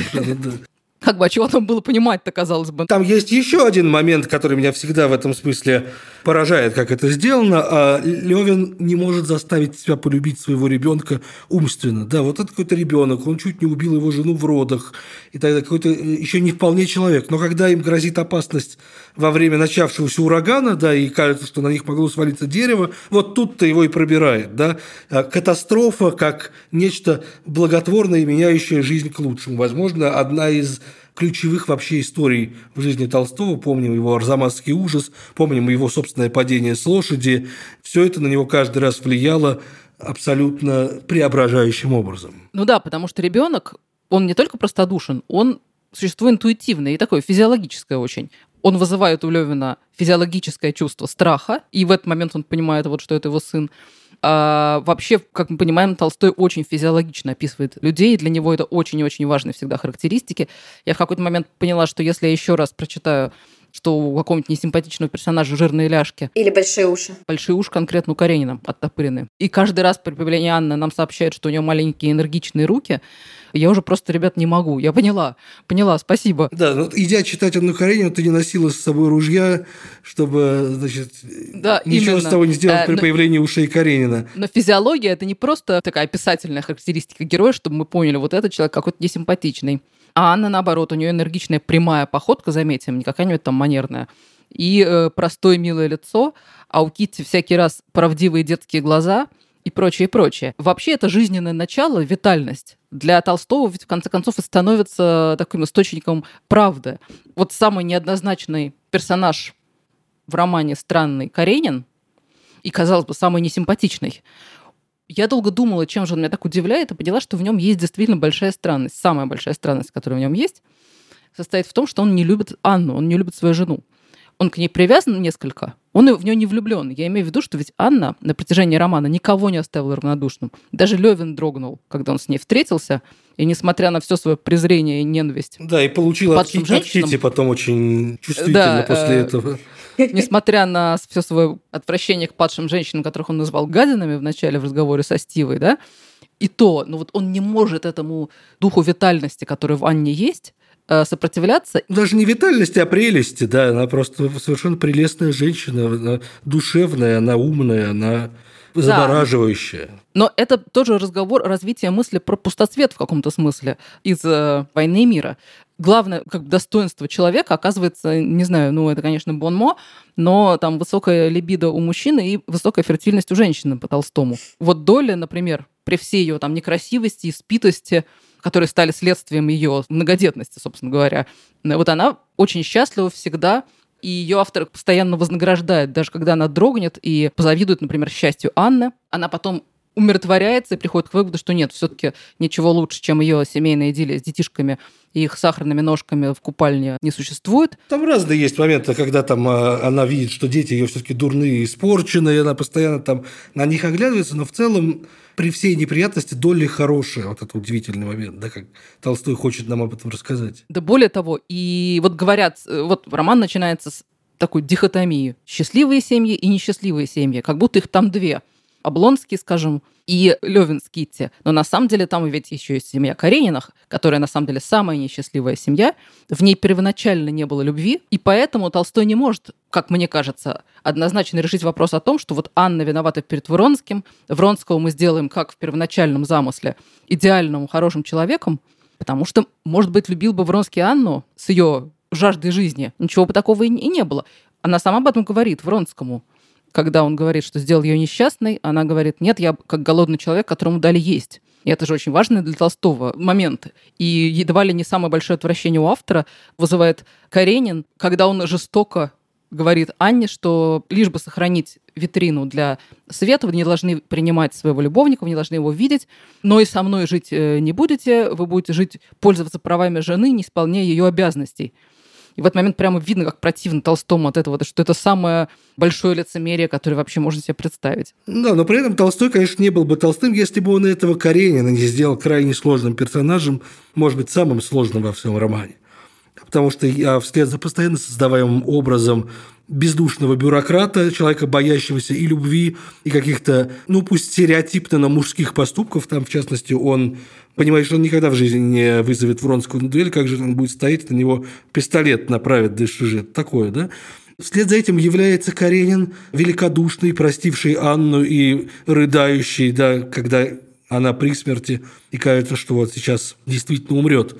Speaker 3: Как бы, а чего там было понимать-то, казалось бы?
Speaker 2: Там есть еще один момент, который меня всегда в этом смысле поражает, как это сделано. А Левин не может заставить себя полюбить своего ребенка умственно. Да, вот это какой-то ребенок, он чуть не убил его жену в родах, и тогда какой-то э, еще не вполне человек. Но когда им грозит опасность во время начавшегося урагана, да, и кажется, что на них могло свалиться дерево, вот тут-то его и пробирает, да. А катастрофа как нечто благотворное меняющее жизнь к лучшему. Возможно, одна из ключевых вообще историй в жизни Толстого. Помним его «Арзамасский ужас», помним его собственное падение с лошади. Все это на него каждый раз влияло абсолютно преображающим образом.
Speaker 3: Ну да, потому что ребенок, он не только простодушен, он существо интуитивное и такое физиологическое очень. Он вызывает у Левина физиологическое чувство страха, и в этот момент он понимает, вот, что это его сын. А, вообще, как мы понимаем, Толстой очень физиологично описывает людей, и для него это очень-очень важные всегда характеристики. Я в какой-то момент поняла, что если я еще раз прочитаю что у какого-нибудь несимпатичного персонажа жирные ляжки.
Speaker 4: Или большие уши.
Speaker 3: Большие уши конкретно у Каренина оттопырены. И каждый раз при появлении Анны нам сообщают, что у нее маленькие энергичные руки. Я уже просто, ребят, не могу. Я поняла. Поняла, спасибо.
Speaker 2: Да, ну, идя читать Анну Каренину, ты не носила с собой ружья, чтобы, значит, да, ничего именно. с того не сделать а, при но, появлении ушей Каренина.
Speaker 3: Но физиология – это не просто такая описательная характеристика героя, чтобы мы поняли, вот этот человек какой-то несимпатичный. А Анна, наоборот, у нее энергичная прямая походка, заметим, не какая-нибудь там манерная, и э, простое милое лицо, а у Китти всякий раз правдивые детские глаза и прочее, прочее. Вообще это жизненное начало, витальность. Для Толстого ведь в конце концов и становится таким источником правды. Вот самый неоднозначный персонаж в романе странный Каренин, и, казалось бы, самый несимпатичный, я долго думала, чем же он меня так удивляет, и поняла, что в нем есть действительно большая странность. Самая большая странность, которая в нем есть, состоит в том, что он не любит Анну, он не любит свою жену. Он к ней привязан несколько, он в нее не влюблен. Я имею в виду, что ведь Анна на протяжении романа никого не оставила равнодушным. Даже Левин дрогнул, когда он с ней встретился, и несмотря на все свое презрение и ненависть.
Speaker 2: Да, и получил от, Кити потом очень чувствительно да, после э, этого.
Speaker 3: Несмотря на все свое отвращение к падшим женщинам, которых он назвал гадинами в начале в разговоре со Стивой, да, и то, ну вот он не может этому духу витальности, который в Анне есть, Э, сопротивляться.
Speaker 2: Даже не витальности, а прелести, да. Она просто совершенно прелестная женщина, она душевная, она умная, она завораживающая. Да.
Speaker 3: Но это тоже разговор развития мысли про пустоцвет в каком-то смысле из э, «Войны и мира». Главное как бы, достоинство человека оказывается, не знаю, ну это, конечно, бонмо, но там высокая либидо у мужчины и высокая фертильность у женщины по Толстому. Вот Доля, например, при всей ее там некрасивости, и спитости которые стали следствием ее многодетности, собственно говоря. Вот она очень счастлива всегда, и ее автор постоянно вознаграждает, даже когда она дрогнет и позавидует, например, счастью Анны. Она потом умиротворяется и приходит к выводу, что нет, все-таки ничего лучше, чем ее семейная идиллия с детишками и их сахарными ножками в купальне не существует.
Speaker 2: Там разные есть моменты, когда там а, она видит, что дети ее все-таки дурные, испорченные, и она постоянно там на них оглядывается, но в целом при всей неприятности Долли хорошая. Вот это удивительный момент, да, как Толстой хочет нам об этом рассказать.
Speaker 3: Да более того, и вот говорят, э, вот роман начинается с такой дихотомии. Счастливые семьи и несчастливые семьи, как будто их там две. Облонский, скажем, и Левин с Китти. Но на самом деле там ведь еще есть семья Карениных, которая на самом деле самая несчастливая семья. В ней первоначально не было любви, и поэтому Толстой не может, как мне кажется, однозначно решить вопрос о том, что вот Анна виновата перед Вронским, Вронского мы сделаем, как в первоначальном замысле, идеальным, хорошим человеком, потому что, может быть, любил бы Вронский Анну с ее жаждой жизни. Ничего бы такого и не было. Она сама об этом говорит Вронскому когда он говорит, что сделал ее несчастной, она говорит, нет, я как голодный человек, которому дали есть. И это же очень важный для Толстого момент. И едва ли не самое большое отвращение у автора вызывает Каренин, когда он жестоко говорит Анне, что лишь бы сохранить витрину для света, вы не должны принимать своего любовника, вы не должны его видеть, но и со мной жить э, не будете, вы будете жить, пользоваться правами жены, не исполняя ее обязанностей. И в этот момент прямо видно, как противно Толстому от этого, что это самое большое лицемерие, которое вообще можно себе представить.
Speaker 2: Да, но при этом Толстой, конечно, не был бы Толстым, если бы он этого Каренина не сделал крайне сложным персонажем, может быть, самым сложным во всем романе. Потому что я вслед за постоянно создаваемым образом бездушного бюрократа, человека, боящегося и любви, и каких-то, ну пусть стереотипно на мужских поступков, там, в частности, он понимает, что он никогда в жизни не вызовет Вронского на дуэль, как же он будет стоять, на него пистолет направит ДШЖ. Такое, да? Вслед за этим является Каренин великодушный, простивший Анну и рыдающий, да, когда она при смерти и кажется, что вот сейчас действительно умрет.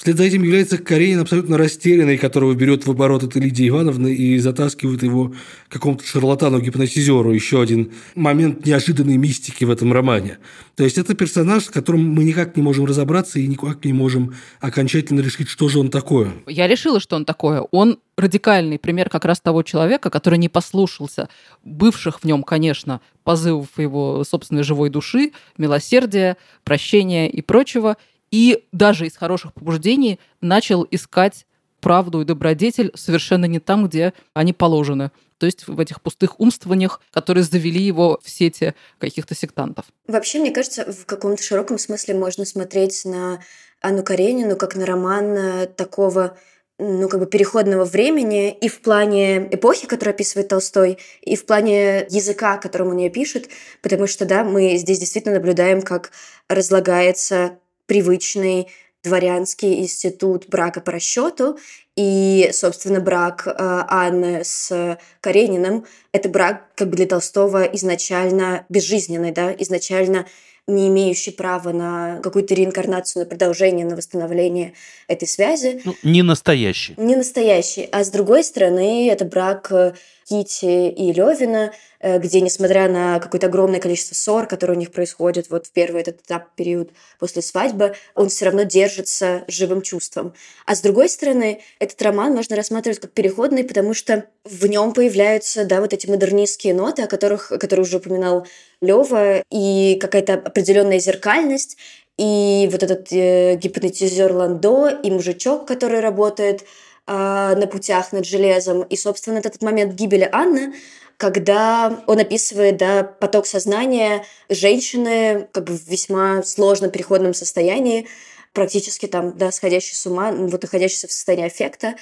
Speaker 2: Вслед за этим является Каренин абсолютно растерянный, которого берет в оборот эта Лидия Ивановна и затаскивает его какому-то шарлатану-гипнотизеру. Еще один момент неожиданной мистики в этом романе. То есть это персонаж, с которым мы никак не можем разобраться и никак не можем окончательно решить, что же он такое.
Speaker 3: Я решила, что он такое. Он радикальный пример как раз того человека, который не послушался бывших в нем, конечно, позывов его собственной живой души, милосердия, прощения и прочего, и даже из хороших побуждений начал искать правду и добродетель совершенно не там, где они положены. То есть в этих пустых умствованиях, которые завели его в сети каких-то сектантов.
Speaker 4: Вообще, мне кажется, в каком-то широком смысле можно смотреть на Анну Каренину как на роман э, такого ну, как бы переходного времени и в плане эпохи, которую описывает Толстой, и в плане языка, которым он ее пишет, потому что, да, мы здесь действительно наблюдаем, как разлагается привычный дворянский институт брака по расчету. И, собственно, брак э, Анны с Карениным – это брак как бы для Толстого изначально безжизненный, да, изначально не имеющий права на какую-то реинкарнацию, на продолжение, на восстановление этой связи.
Speaker 1: Ну, не настоящий.
Speaker 4: Не настоящий. А с другой стороны, это брак э, Кити и Левина, э, где, несмотря на какое-то огромное количество ссор, которые у них происходят вот в первый этот этап, период после свадьбы, он все равно держится живым чувством. А с другой стороны, этот роман можно рассматривать как переходный, потому что в нем появляются, да, вот эти модернистские ноты, о которых, которые уже упоминал Лева, и какая-то определенная зеркальность, и вот этот э, гипнотизер Ландо, и мужичок, который работает э, на путях над железом. И, собственно, этот момент гибели Анны, когда он описывает да, поток сознания женщины как бы в весьма сложном переходном состоянии, практически там, да, сходящей с ума, вот находящейся в состоянии аффекта.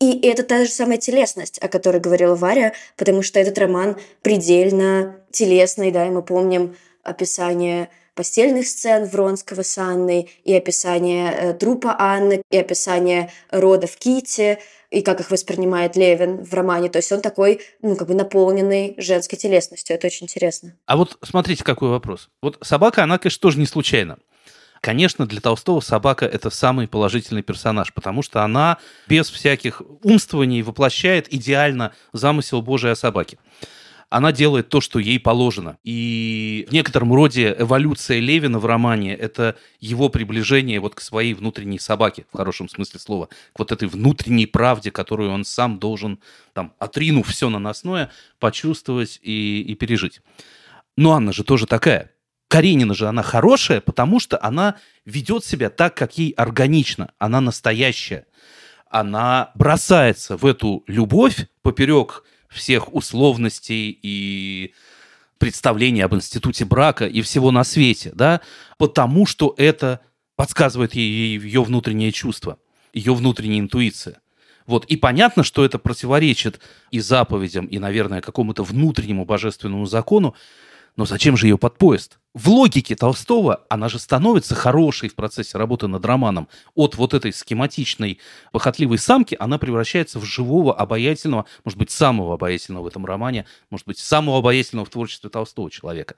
Speaker 4: И это та же самая телесность, о которой говорила Варя, потому что этот роман предельно телесный, да, и мы помним описание постельных сцен Вронского с Анной, и описание э, трупа Анны, и описание рода в Ките, и как их воспринимает Левин в романе. То есть он такой, ну, как бы наполненный женской телесностью. Это очень интересно.
Speaker 1: А вот смотрите, какой вопрос. Вот собака, она, конечно, тоже не случайно. Конечно, для Толстого собака это самый положительный персонаж, потому что она без всяких умствований воплощает идеально замысел Божий о собаке она делает то, что ей положено. И в некотором роде эволюция Левина в романе – это его приближение вот к своей внутренней собаке, в хорошем смысле слова, к вот этой внутренней правде, которую он сам должен, там, отринув все наносное, почувствовать и, и пережить. Но Анна же тоже такая. Каренина же она хорошая, потому что она ведет себя так, как ей органично. Она настоящая. Она бросается в эту любовь поперек всех условностей и представлений об институте брака и всего на свете, да, потому что это подсказывает ей ее внутреннее чувство, ее внутренняя интуиция. Вот. И понятно, что это противоречит и заповедям, и, наверное, какому-то внутреннему божественному закону, но зачем же ее под поезд? В логике Толстого она же становится хорошей в процессе работы над романом. От вот этой схематичной, похотливой самки она превращается в живого, обаятельного, может быть, самого обаятельного в этом романе, может быть, самого обаятельного в творчестве Толстого человека.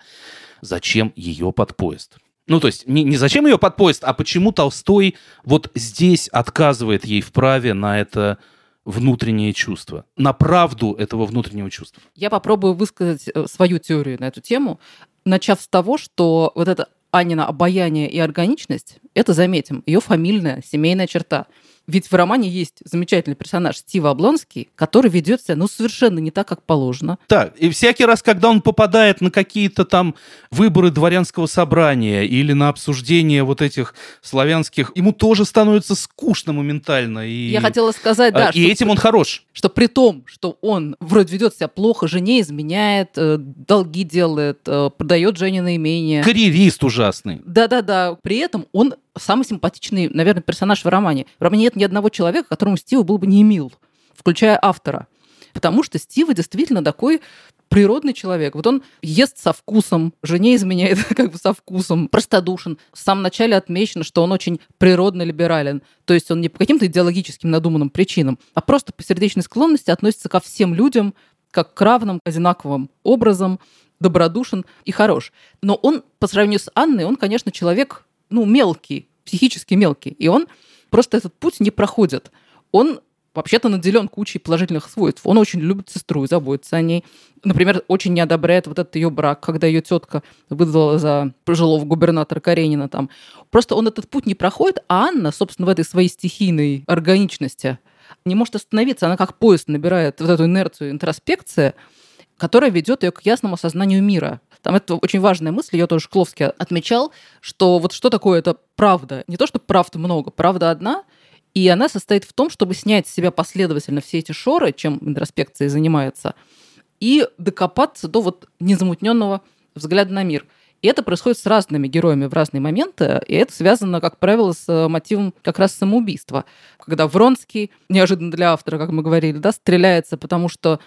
Speaker 1: Зачем ее под поезд? Ну, то есть, не, не зачем ее под поезд, а почему Толстой вот здесь отказывает ей в праве на это внутреннее чувство, на правду этого внутреннего чувства.
Speaker 3: Я попробую высказать э, свою теорию на эту тему, начав с того, что вот это Анина обаяние и органичность, это, заметим, ее фамильная семейная черта – ведь в романе есть замечательный персонаж Стива Облонский, который ведет себя, ну, совершенно не так, как положено.
Speaker 1: Так, и всякий раз, когда он попадает на какие-то там выборы дворянского собрания или на обсуждение вот этих славянских, ему тоже становится скучно моментально. И...
Speaker 3: Я хотела сказать, да.
Speaker 1: А, и что, этим он хорош.
Speaker 3: Что при том, что он вроде ведет себя плохо, жене изменяет, э, долги делает, э, продает Жене на имение.
Speaker 1: Карьерист ужасный.
Speaker 3: Да-да-да. При этом он самый симпатичный, наверное, персонаж в романе. В романе нет ни одного человека, которому Стива был бы не мил, включая автора. Потому что Стива действительно такой природный человек. Вот он ест со вкусом, жене изменяет как бы со вкусом, простодушен. В самом начале отмечено, что он очень природно либерален. То есть он не по каким-то идеологическим надуманным причинам, а просто по сердечной склонности относится ко всем людям как к равным, одинаковым образом, добродушен и хорош. Но он, по сравнению с Анной, он, конечно, человек ну, мелкий, психически мелкий. И он просто этот путь не проходит. Он вообще-то наделен кучей положительных свойств. Он очень любит сестру и заботится о ней. Например, очень не одобряет вот этот ее брак, когда ее тетка выдала за пожилого губернатора Каренина там. Просто он этот путь не проходит, а Анна, собственно, в этой своей стихийной органичности не может остановиться. Она как поезд набирает вот эту инерцию интроспекции, которая ведет ее к ясному осознанию мира. Там это очень важная мысль, ее тоже Шкловский отмечал, что вот что такое это правда. Не то, что правд много, правда одна, и она состоит в том, чтобы снять с себя последовательно все эти шоры, чем интроспекция занимается, и докопаться до вот незамутненного взгляда на мир. И это происходит с разными героями в разные моменты, и это связано, как правило, с мотивом как раз самоубийства. Когда Вронский, неожиданно для автора, как мы говорили, да, стреляется, потому что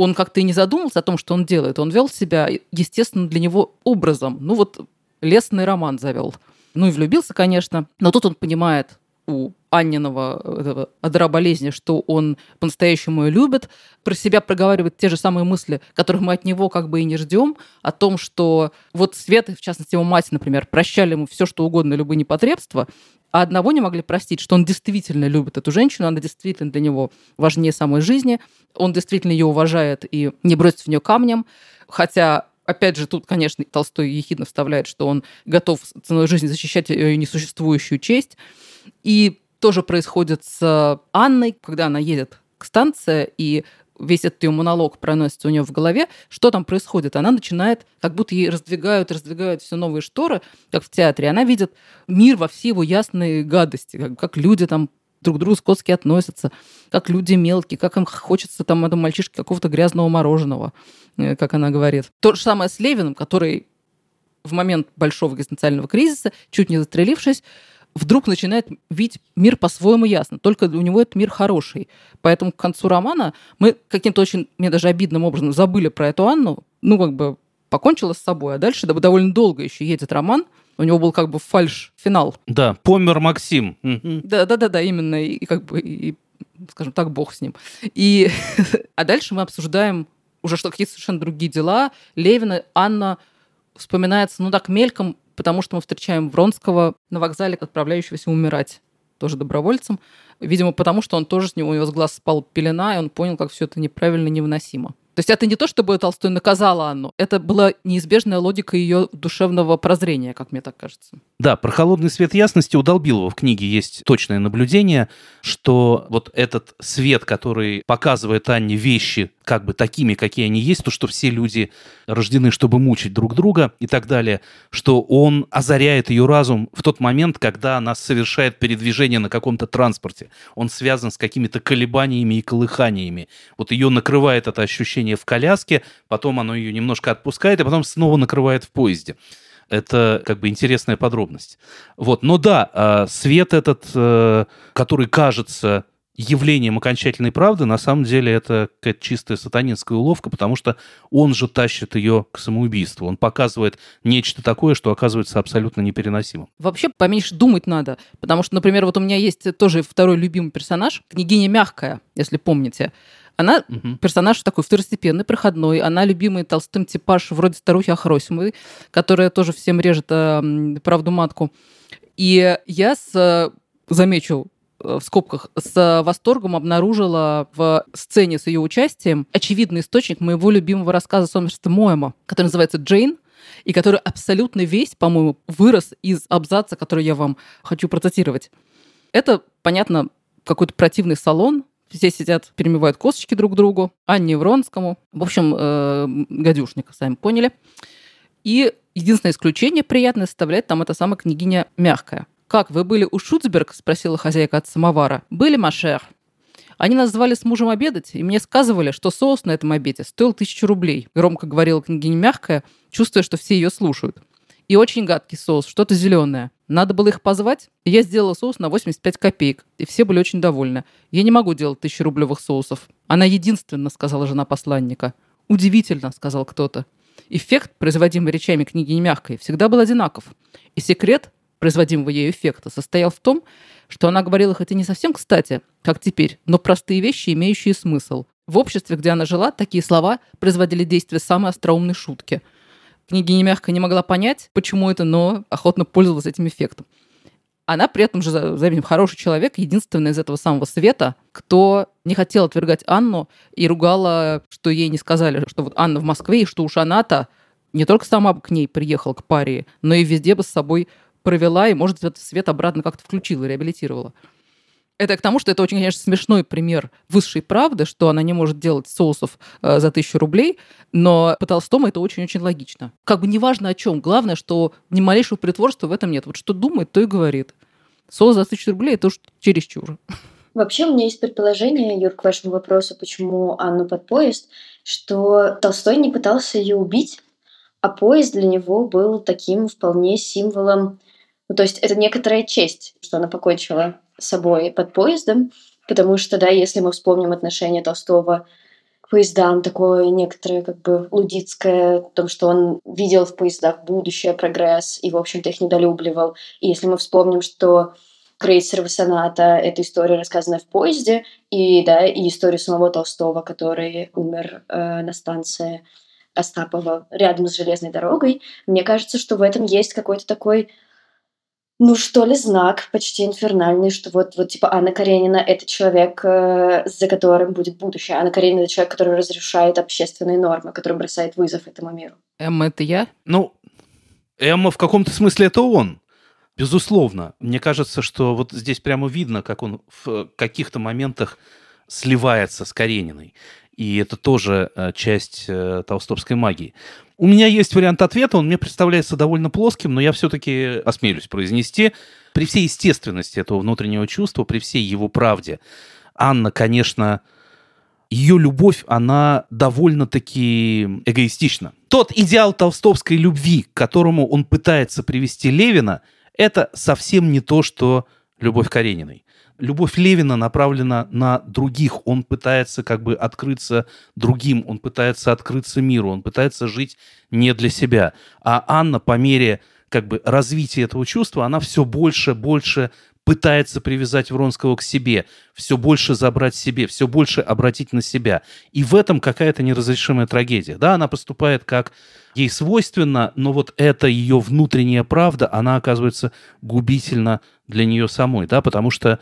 Speaker 3: он как-то и не задумался о том, что он делает. Он вел себя, естественно, для него образом. Ну вот лесный роман завел. Ну и влюбился, конечно. Но тут он понимает у Анниного этого одра болезни, что он по-настоящему ее любит, про себя проговаривает те же самые мысли, которых мы от него как бы и не ждем, о том, что вот Света, в частности его мать, например, прощали ему все, что угодно, любые непотребства, а одного не могли простить, что он действительно любит эту женщину, она действительно для него важнее самой жизни, он действительно ее уважает и не бросит в нее камнем, хотя Опять же, тут, конечно, Толстой ехидно вставляет, что он готов ценой жизни защищать ее несуществующую честь. И тоже происходит с Анной, когда она едет к станции, и весь этот ее монолог проносится у нее в голове, что там происходит? Она начинает, как будто ей раздвигают, раздвигают все новые шторы, как в театре. Она видит мир во все его ясные гадости, как, как люди там друг к другу скотски относятся, как люди мелкие, как им хочется там этому мальчишке какого-то грязного мороженого, э, как она говорит. То же самое с Левиным, который в момент большого экзистенциального кризиса, чуть не застрелившись, вдруг начинает видеть мир по-своему ясно. Только у него этот мир хороший. Поэтому к концу романа мы каким-то очень, мне даже обидным образом забыли про эту Анну. Ну, как бы покончила с собой, а дальше довольно долго еще едет роман, у него был как бы фальш-финал.
Speaker 1: Да, помер Максим.
Speaker 3: Да, да, да, да, именно. И, и как бы, и, скажем так, бог с ним. И, а дальше мы обсуждаем уже что какие-то совершенно другие дела. Левина, Анна вспоминается, ну так, мельком, потому что мы встречаем Вронского на вокзале, отправляющегося умирать, тоже добровольцем. Видимо, потому что он тоже с него, у него с глаз спал пелена, и он понял, как все это неправильно, невыносимо. То есть это не то, чтобы Толстой наказала Анну, это была неизбежная логика ее душевного прозрения, как мне так кажется.
Speaker 1: Да, про холодный свет ясности у Долбилова в книге есть точное наблюдение, что вот этот свет, который показывает Анне вещи как бы такими, какие они есть, то, что все люди рождены, чтобы мучить друг друга и так далее, что он озаряет ее разум в тот момент, когда она совершает передвижение на каком-то транспорте. Он связан с какими-то колебаниями и колыханиями. Вот ее накрывает это ощущение в коляске, потом оно ее немножко отпускает, и потом снова накрывает в поезде. Это как бы интересная подробность. Вот, но да, а, свет этот, э, который кажется явлением окончательной правды, на самом деле это какая-то чистая сатанинская уловка, потому что он же тащит ее к самоубийству. Он показывает нечто такое, что оказывается абсолютно непереносимым.
Speaker 3: Вообще поменьше думать надо, потому что, например, вот у меня есть тоже второй любимый персонаж, княгиня Мягкая, если помните. Она угу. персонаж такой второстепенный, проходной. Она любимый Толстым типаж вроде старухи Ахросимовой, которая тоже всем режет э, правду матку. И я с, замечу, э, в скобках, с восторгом обнаружила в сцене с ее участием очевидный источник моего любимого рассказа Сомерста Моэма, который называется «Джейн», и который абсолютно весь, по-моему, вырос из абзаца, который я вам хочу процитировать. Это, понятно, какой-то противный салон, все сидят, перемывают косточки друг другу. Анне Вронскому. В общем, э, сами поняли. И единственное исключение приятное составляет там эта самая княгиня Мягкая. «Как, вы были у Шуцберг?» – спросила хозяйка от самовара. «Были, Машер». Они нас звали с мужем обедать, и мне сказывали, что соус на этом обеде стоил тысячу рублей. Громко говорила княгиня Мягкая, чувствуя, что все ее слушают. И очень гадкий соус, что-то зеленое. Надо было их позвать, и я сделала соус на 85 копеек, и все были очень довольны. Я не могу делать тысячерублевых соусов. Она единственная, сказала жена посланника. Удивительно, сказал кто-то. Эффект, производимый речами книги Мягкой, всегда был одинаков. И секрет производимого ею эффекта состоял в том, что она говорила хоть и не совсем кстати, как теперь, но простые вещи, имеющие смысл. В обществе, где она жила, такие слова производили действие самой остроумной шутки – княгиня мягко не могла понять, почему это, но охотно пользовалась этим эффектом. Она при этом же, заметим, хороший человек, единственная из этого самого света, кто не хотел отвергать Анну и ругала, что ей не сказали, что вот Анна в Москве, и что уж она-то не только сама бы к ней приехала, к паре, но и везде бы с собой провела, и, может, этот свет обратно как-то включила, реабилитировала. Это к тому, что это очень, конечно, смешной пример высшей правды, что она не может делать соусов э, за тысячу рублей, но по Толстому это очень-очень логично. Как бы неважно о чем, главное, что ни малейшего притворства в этом нет. Вот что думает, то и говорит. Соус за тысячу рублей – это уж чересчур.
Speaker 4: Вообще у меня есть предположение, Юр, к вашему вопросу, почему Анну под поезд, что Толстой не пытался ее убить, а поезд для него был таким вполне символом, ну, то есть это некоторая честь, что она покончила собой под поездом, потому что, да, если мы вспомним отношение Толстого к поездам, такое некоторое как бы лудицкое, о том, что он видел в поездах будущее, прогресс, и, в общем-то, их недолюбливал. И если мы вспомним, что Крейцерова соната — это история, рассказанная в поезде, и, да, и история самого Толстого, который умер э, на станции Остапова рядом с железной дорогой. Мне кажется, что в этом есть какой-то такой ну, что ли, знак почти инфернальный, что вот, вот типа Анна Каренина — это человек, э, за которым будет будущее. Анна Каренина — это человек, который разрешает общественные нормы, который бросает вызов этому миру.
Speaker 3: Эмма — это я?
Speaker 1: Ну, Эмма в каком-то смысле это он. Безусловно. Мне кажется, что вот здесь прямо видно, как он в каких-то моментах сливается с Карениной. И это тоже э, часть э, толстовской магии. У меня есть вариант ответа, он мне представляется довольно плоским, но я все-таки осмелюсь произнести. При всей естественности этого внутреннего чувства, при всей его правде, Анна, конечно, ее любовь, она довольно-таки эгоистична. Тот идеал толстовской любви, к которому он пытается привести Левина – это совсем не то, что любовь Карениной. Любовь Левина направлена на других. Он пытается как бы открыться другим, он пытается открыться миру, он пытается жить не для себя. А Анна по мере как бы развития этого чувства, она все больше, больше пытается привязать Вронского к себе, все больше забрать себе, все больше обратить на себя. И в этом какая-то неразрешимая трагедия. Да, она поступает как ей свойственно, но вот эта ее внутренняя правда, она оказывается губительна для нее самой, да, потому что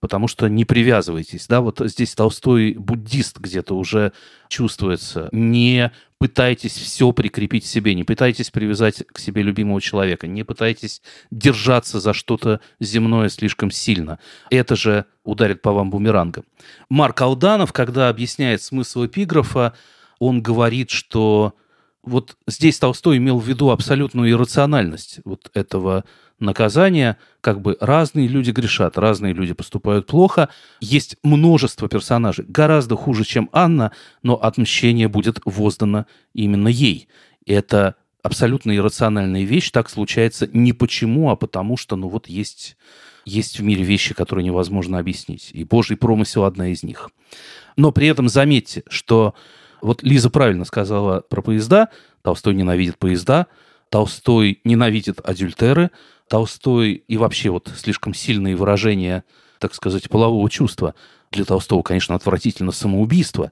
Speaker 1: потому что не привязывайтесь, да, вот здесь Толстой буддист где-то уже чувствуется. Не пытайтесь все прикрепить к себе, не пытайтесь привязать к себе любимого человека, не пытайтесь держаться за что-то земное слишком сильно. Это же ударит по вам бумерангом. Марк Алданов, когда объясняет смысл эпиграфа, он говорит, что вот здесь Толстой имел в виду абсолютную иррациональность вот этого наказания. Как бы разные люди грешат, разные люди поступают плохо. Есть множество персонажей, гораздо хуже, чем Анна, но отмщение будет воздано именно ей. Это абсолютно иррациональная вещь. Так случается не почему, а потому что, ну вот, есть, есть в мире вещи, которые невозможно объяснить. И Божий промысел одна из них. Но при этом заметьте, что вот Лиза правильно сказала про поезда. Толстой ненавидит поезда. Толстой ненавидит адюльтеры. Толстой и вообще вот слишком сильные выражения, так сказать, полового чувства. Для Толстого, конечно, отвратительно самоубийство.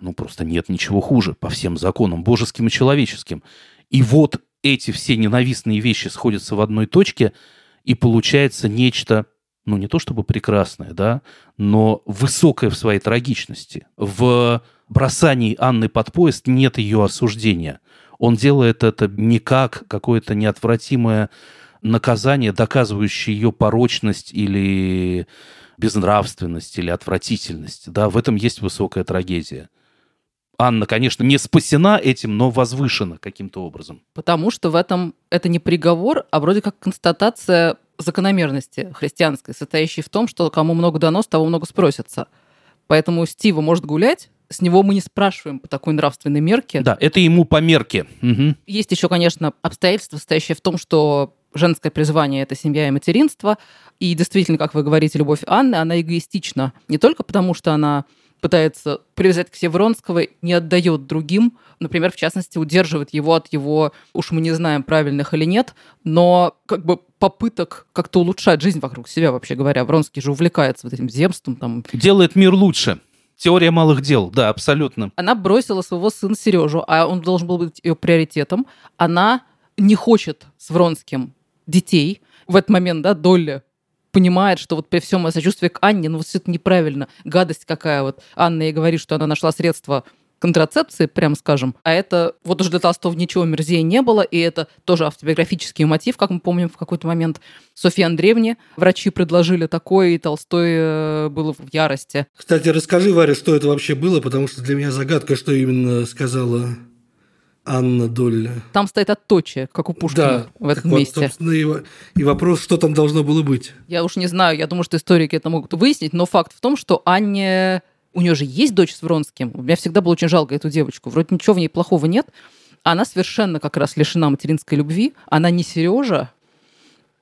Speaker 1: Ну, просто нет ничего хуже по всем законам, божеским и человеческим. И вот эти все ненавистные вещи сходятся в одной точке, и получается нечто, ну, не то чтобы прекрасное, да, но высокое в своей трагичности. В бросании Анны под поезд нет ее осуждения. Он делает это не как какое-то неотвратимое наказание, доказывающее ее порочность или безнравственность или отвратительность. Да, в этом есть высокая трагедия. Анна, конечно, не спасена этим, но возвышена каким-то образом.
Speaker 3: Потому что в этом это не приговор, а вроде как констатация закономерности христианской, состоящей в том, что кому много дано, с того много спросится. Поэтому Стива может гулять, с него мы не спрашиваем по такой нравственной мерке.
Speaker 1: Да, это ему по мерке. Угу.
Speaker 3: Есть еще, конечно, обстоятельства, состоящие в том, что женское призвание — это семья и материнство. И действительно, как вы говорите, любовь Анны, она эгоистична. Не только потому, что она пытается привязать к себе Вронского, не отдает другим, например, в частности, удерживает его от его, уж мы не знаем, правильных или нет, но как бы попыток как-то улучшать жизнь вокруг себя, вообще говоря. Вронский же увлекается вот этим земством. Там.
Speaker 1: Делает мир лучше. Теория малых дел, да, абсолютно.
Speaker 3: Она бросила своего сына Сережу, а он должен был быть ее приоритетом. Она не хочет с Вронским детей. В этот момент, да, Долли понимает, что вот при всем сочувствии к Анне, ну вот все это неправильно, гадость какая вот. Анна ей говорит, что она нашла средства контрацепции, прям скажем. А это вот уже для Толстого ничего мерзее не было, и это тоже автобиографический мотив, как мы помним в какой-то момент. Софье Андреевне врачи предложили такое, и Толстой э, был в ярости.
Speaker 2: Кстати, расскажи, Варя, что это вообще было, потому что для меня загадка, что именно сказала Анна Долли.
Speaker 3: Там стоит отточие, как у Пушкина да, в этом
Speaker 2: вот,
Speaker 3: месте.
Speaker 2: И, и вопрос, что там должно было быть.
Speaker 3: Я уж не знаю, я думаю, что историки это могут выяснить, но факт в том, что Анне у нее же есть дочь с Вронским. У меня всегда было очень жалко эту девочку. Вроде ничего в ней плохого нет. Она совершенно как раз лишена материнской любви. Она не Сережа,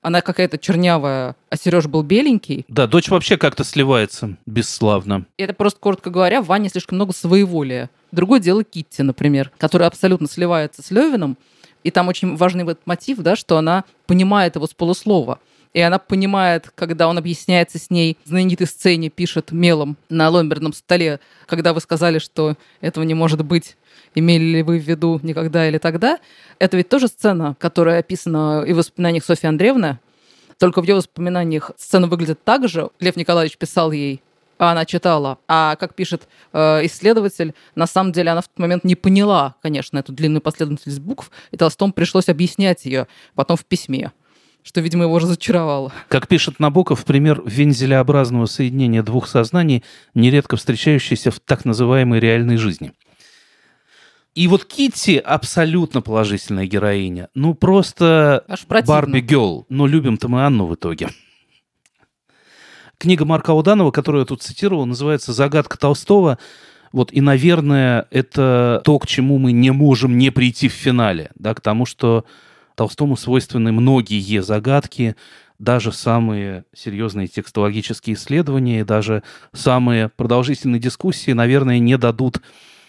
Speaker 3: она какая-то чернявая, а Сереж был беленький.
Speaker 1: Да, дочь вообще как-то сливается бесславно.
Speaker 3: И это просто, коротко говоря, в Ване слишком много своеволия. Другое дело Китти, например, которая абсолютно сливается с Левиным. И там очень важный вот мотив, да, что она понимает его с полуслова. И она понимает, когда он объясняется с ней, в знаменитой сцене пишет мелом на ломберном столе, когда вы сказали, что этого не может быть, имели ли вы в виду никогда или тогда. Это ведь тоже сцена, которая описана и в воспоминаниях Софьи Андреевны, только в ее воспоминаниях сцена выглядит так же. Лев Николаевич писал ей, а она читала. А как пишет э, исследователь, на самом деле она в тот момент не поняла, конечно, эту длинную последовательность букв, и Толстому пришлось объяснять ее потом в письме что, видимо, его разочаровало.
Speaker 1: Как пишет Набоков, пример вензелеобразного соединения двух сознаний, нередко встречающийся в так называемой реальной жизни. И вот Китти абсолютно положительная героиня. Ну, просто Барби Гелл. Но любим-то мы Анну в итоге. Книга Марка Ауданова, которую я тут цитировал, называется «Загадка Толстого». Вот, и, наверное, это то, к чему мы не можем не прийти в финале, да, к тому, что Толстому свойственны многие загадки, даже самые серьезные текстологические исследования, даже самые продолжительные дискуссии, наверное, не дадут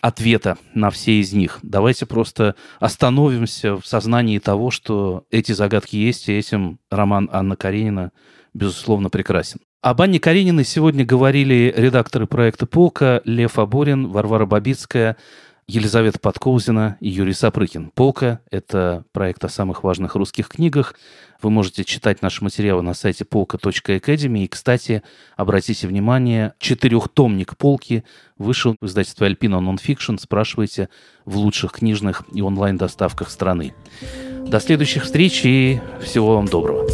Speaker 1: ответа на все из них. Давайте просто остановимся в сознании того, что эти загадки есть, и этим роман Анна Каренина, безусловно, прекрасен. Об Анне Карениной сегодня говорили редакторы проекта «Полка» Лев Аборин, Варвара Бабицкая, Елизавета Подкоузина и Юрий Сапрыкин. «Полка» — это проект о самых важных русских книгах. Вы можете читать наши материалы на сайте polka.academy. И, кстати, обратите внимание, четырехтомник «Полки» вышел в издательстве «Альпина Нонфикшн». Спрашивайте в лучших книжных и онлайн-доставках страны. До следующих встреч и всего вам доброго.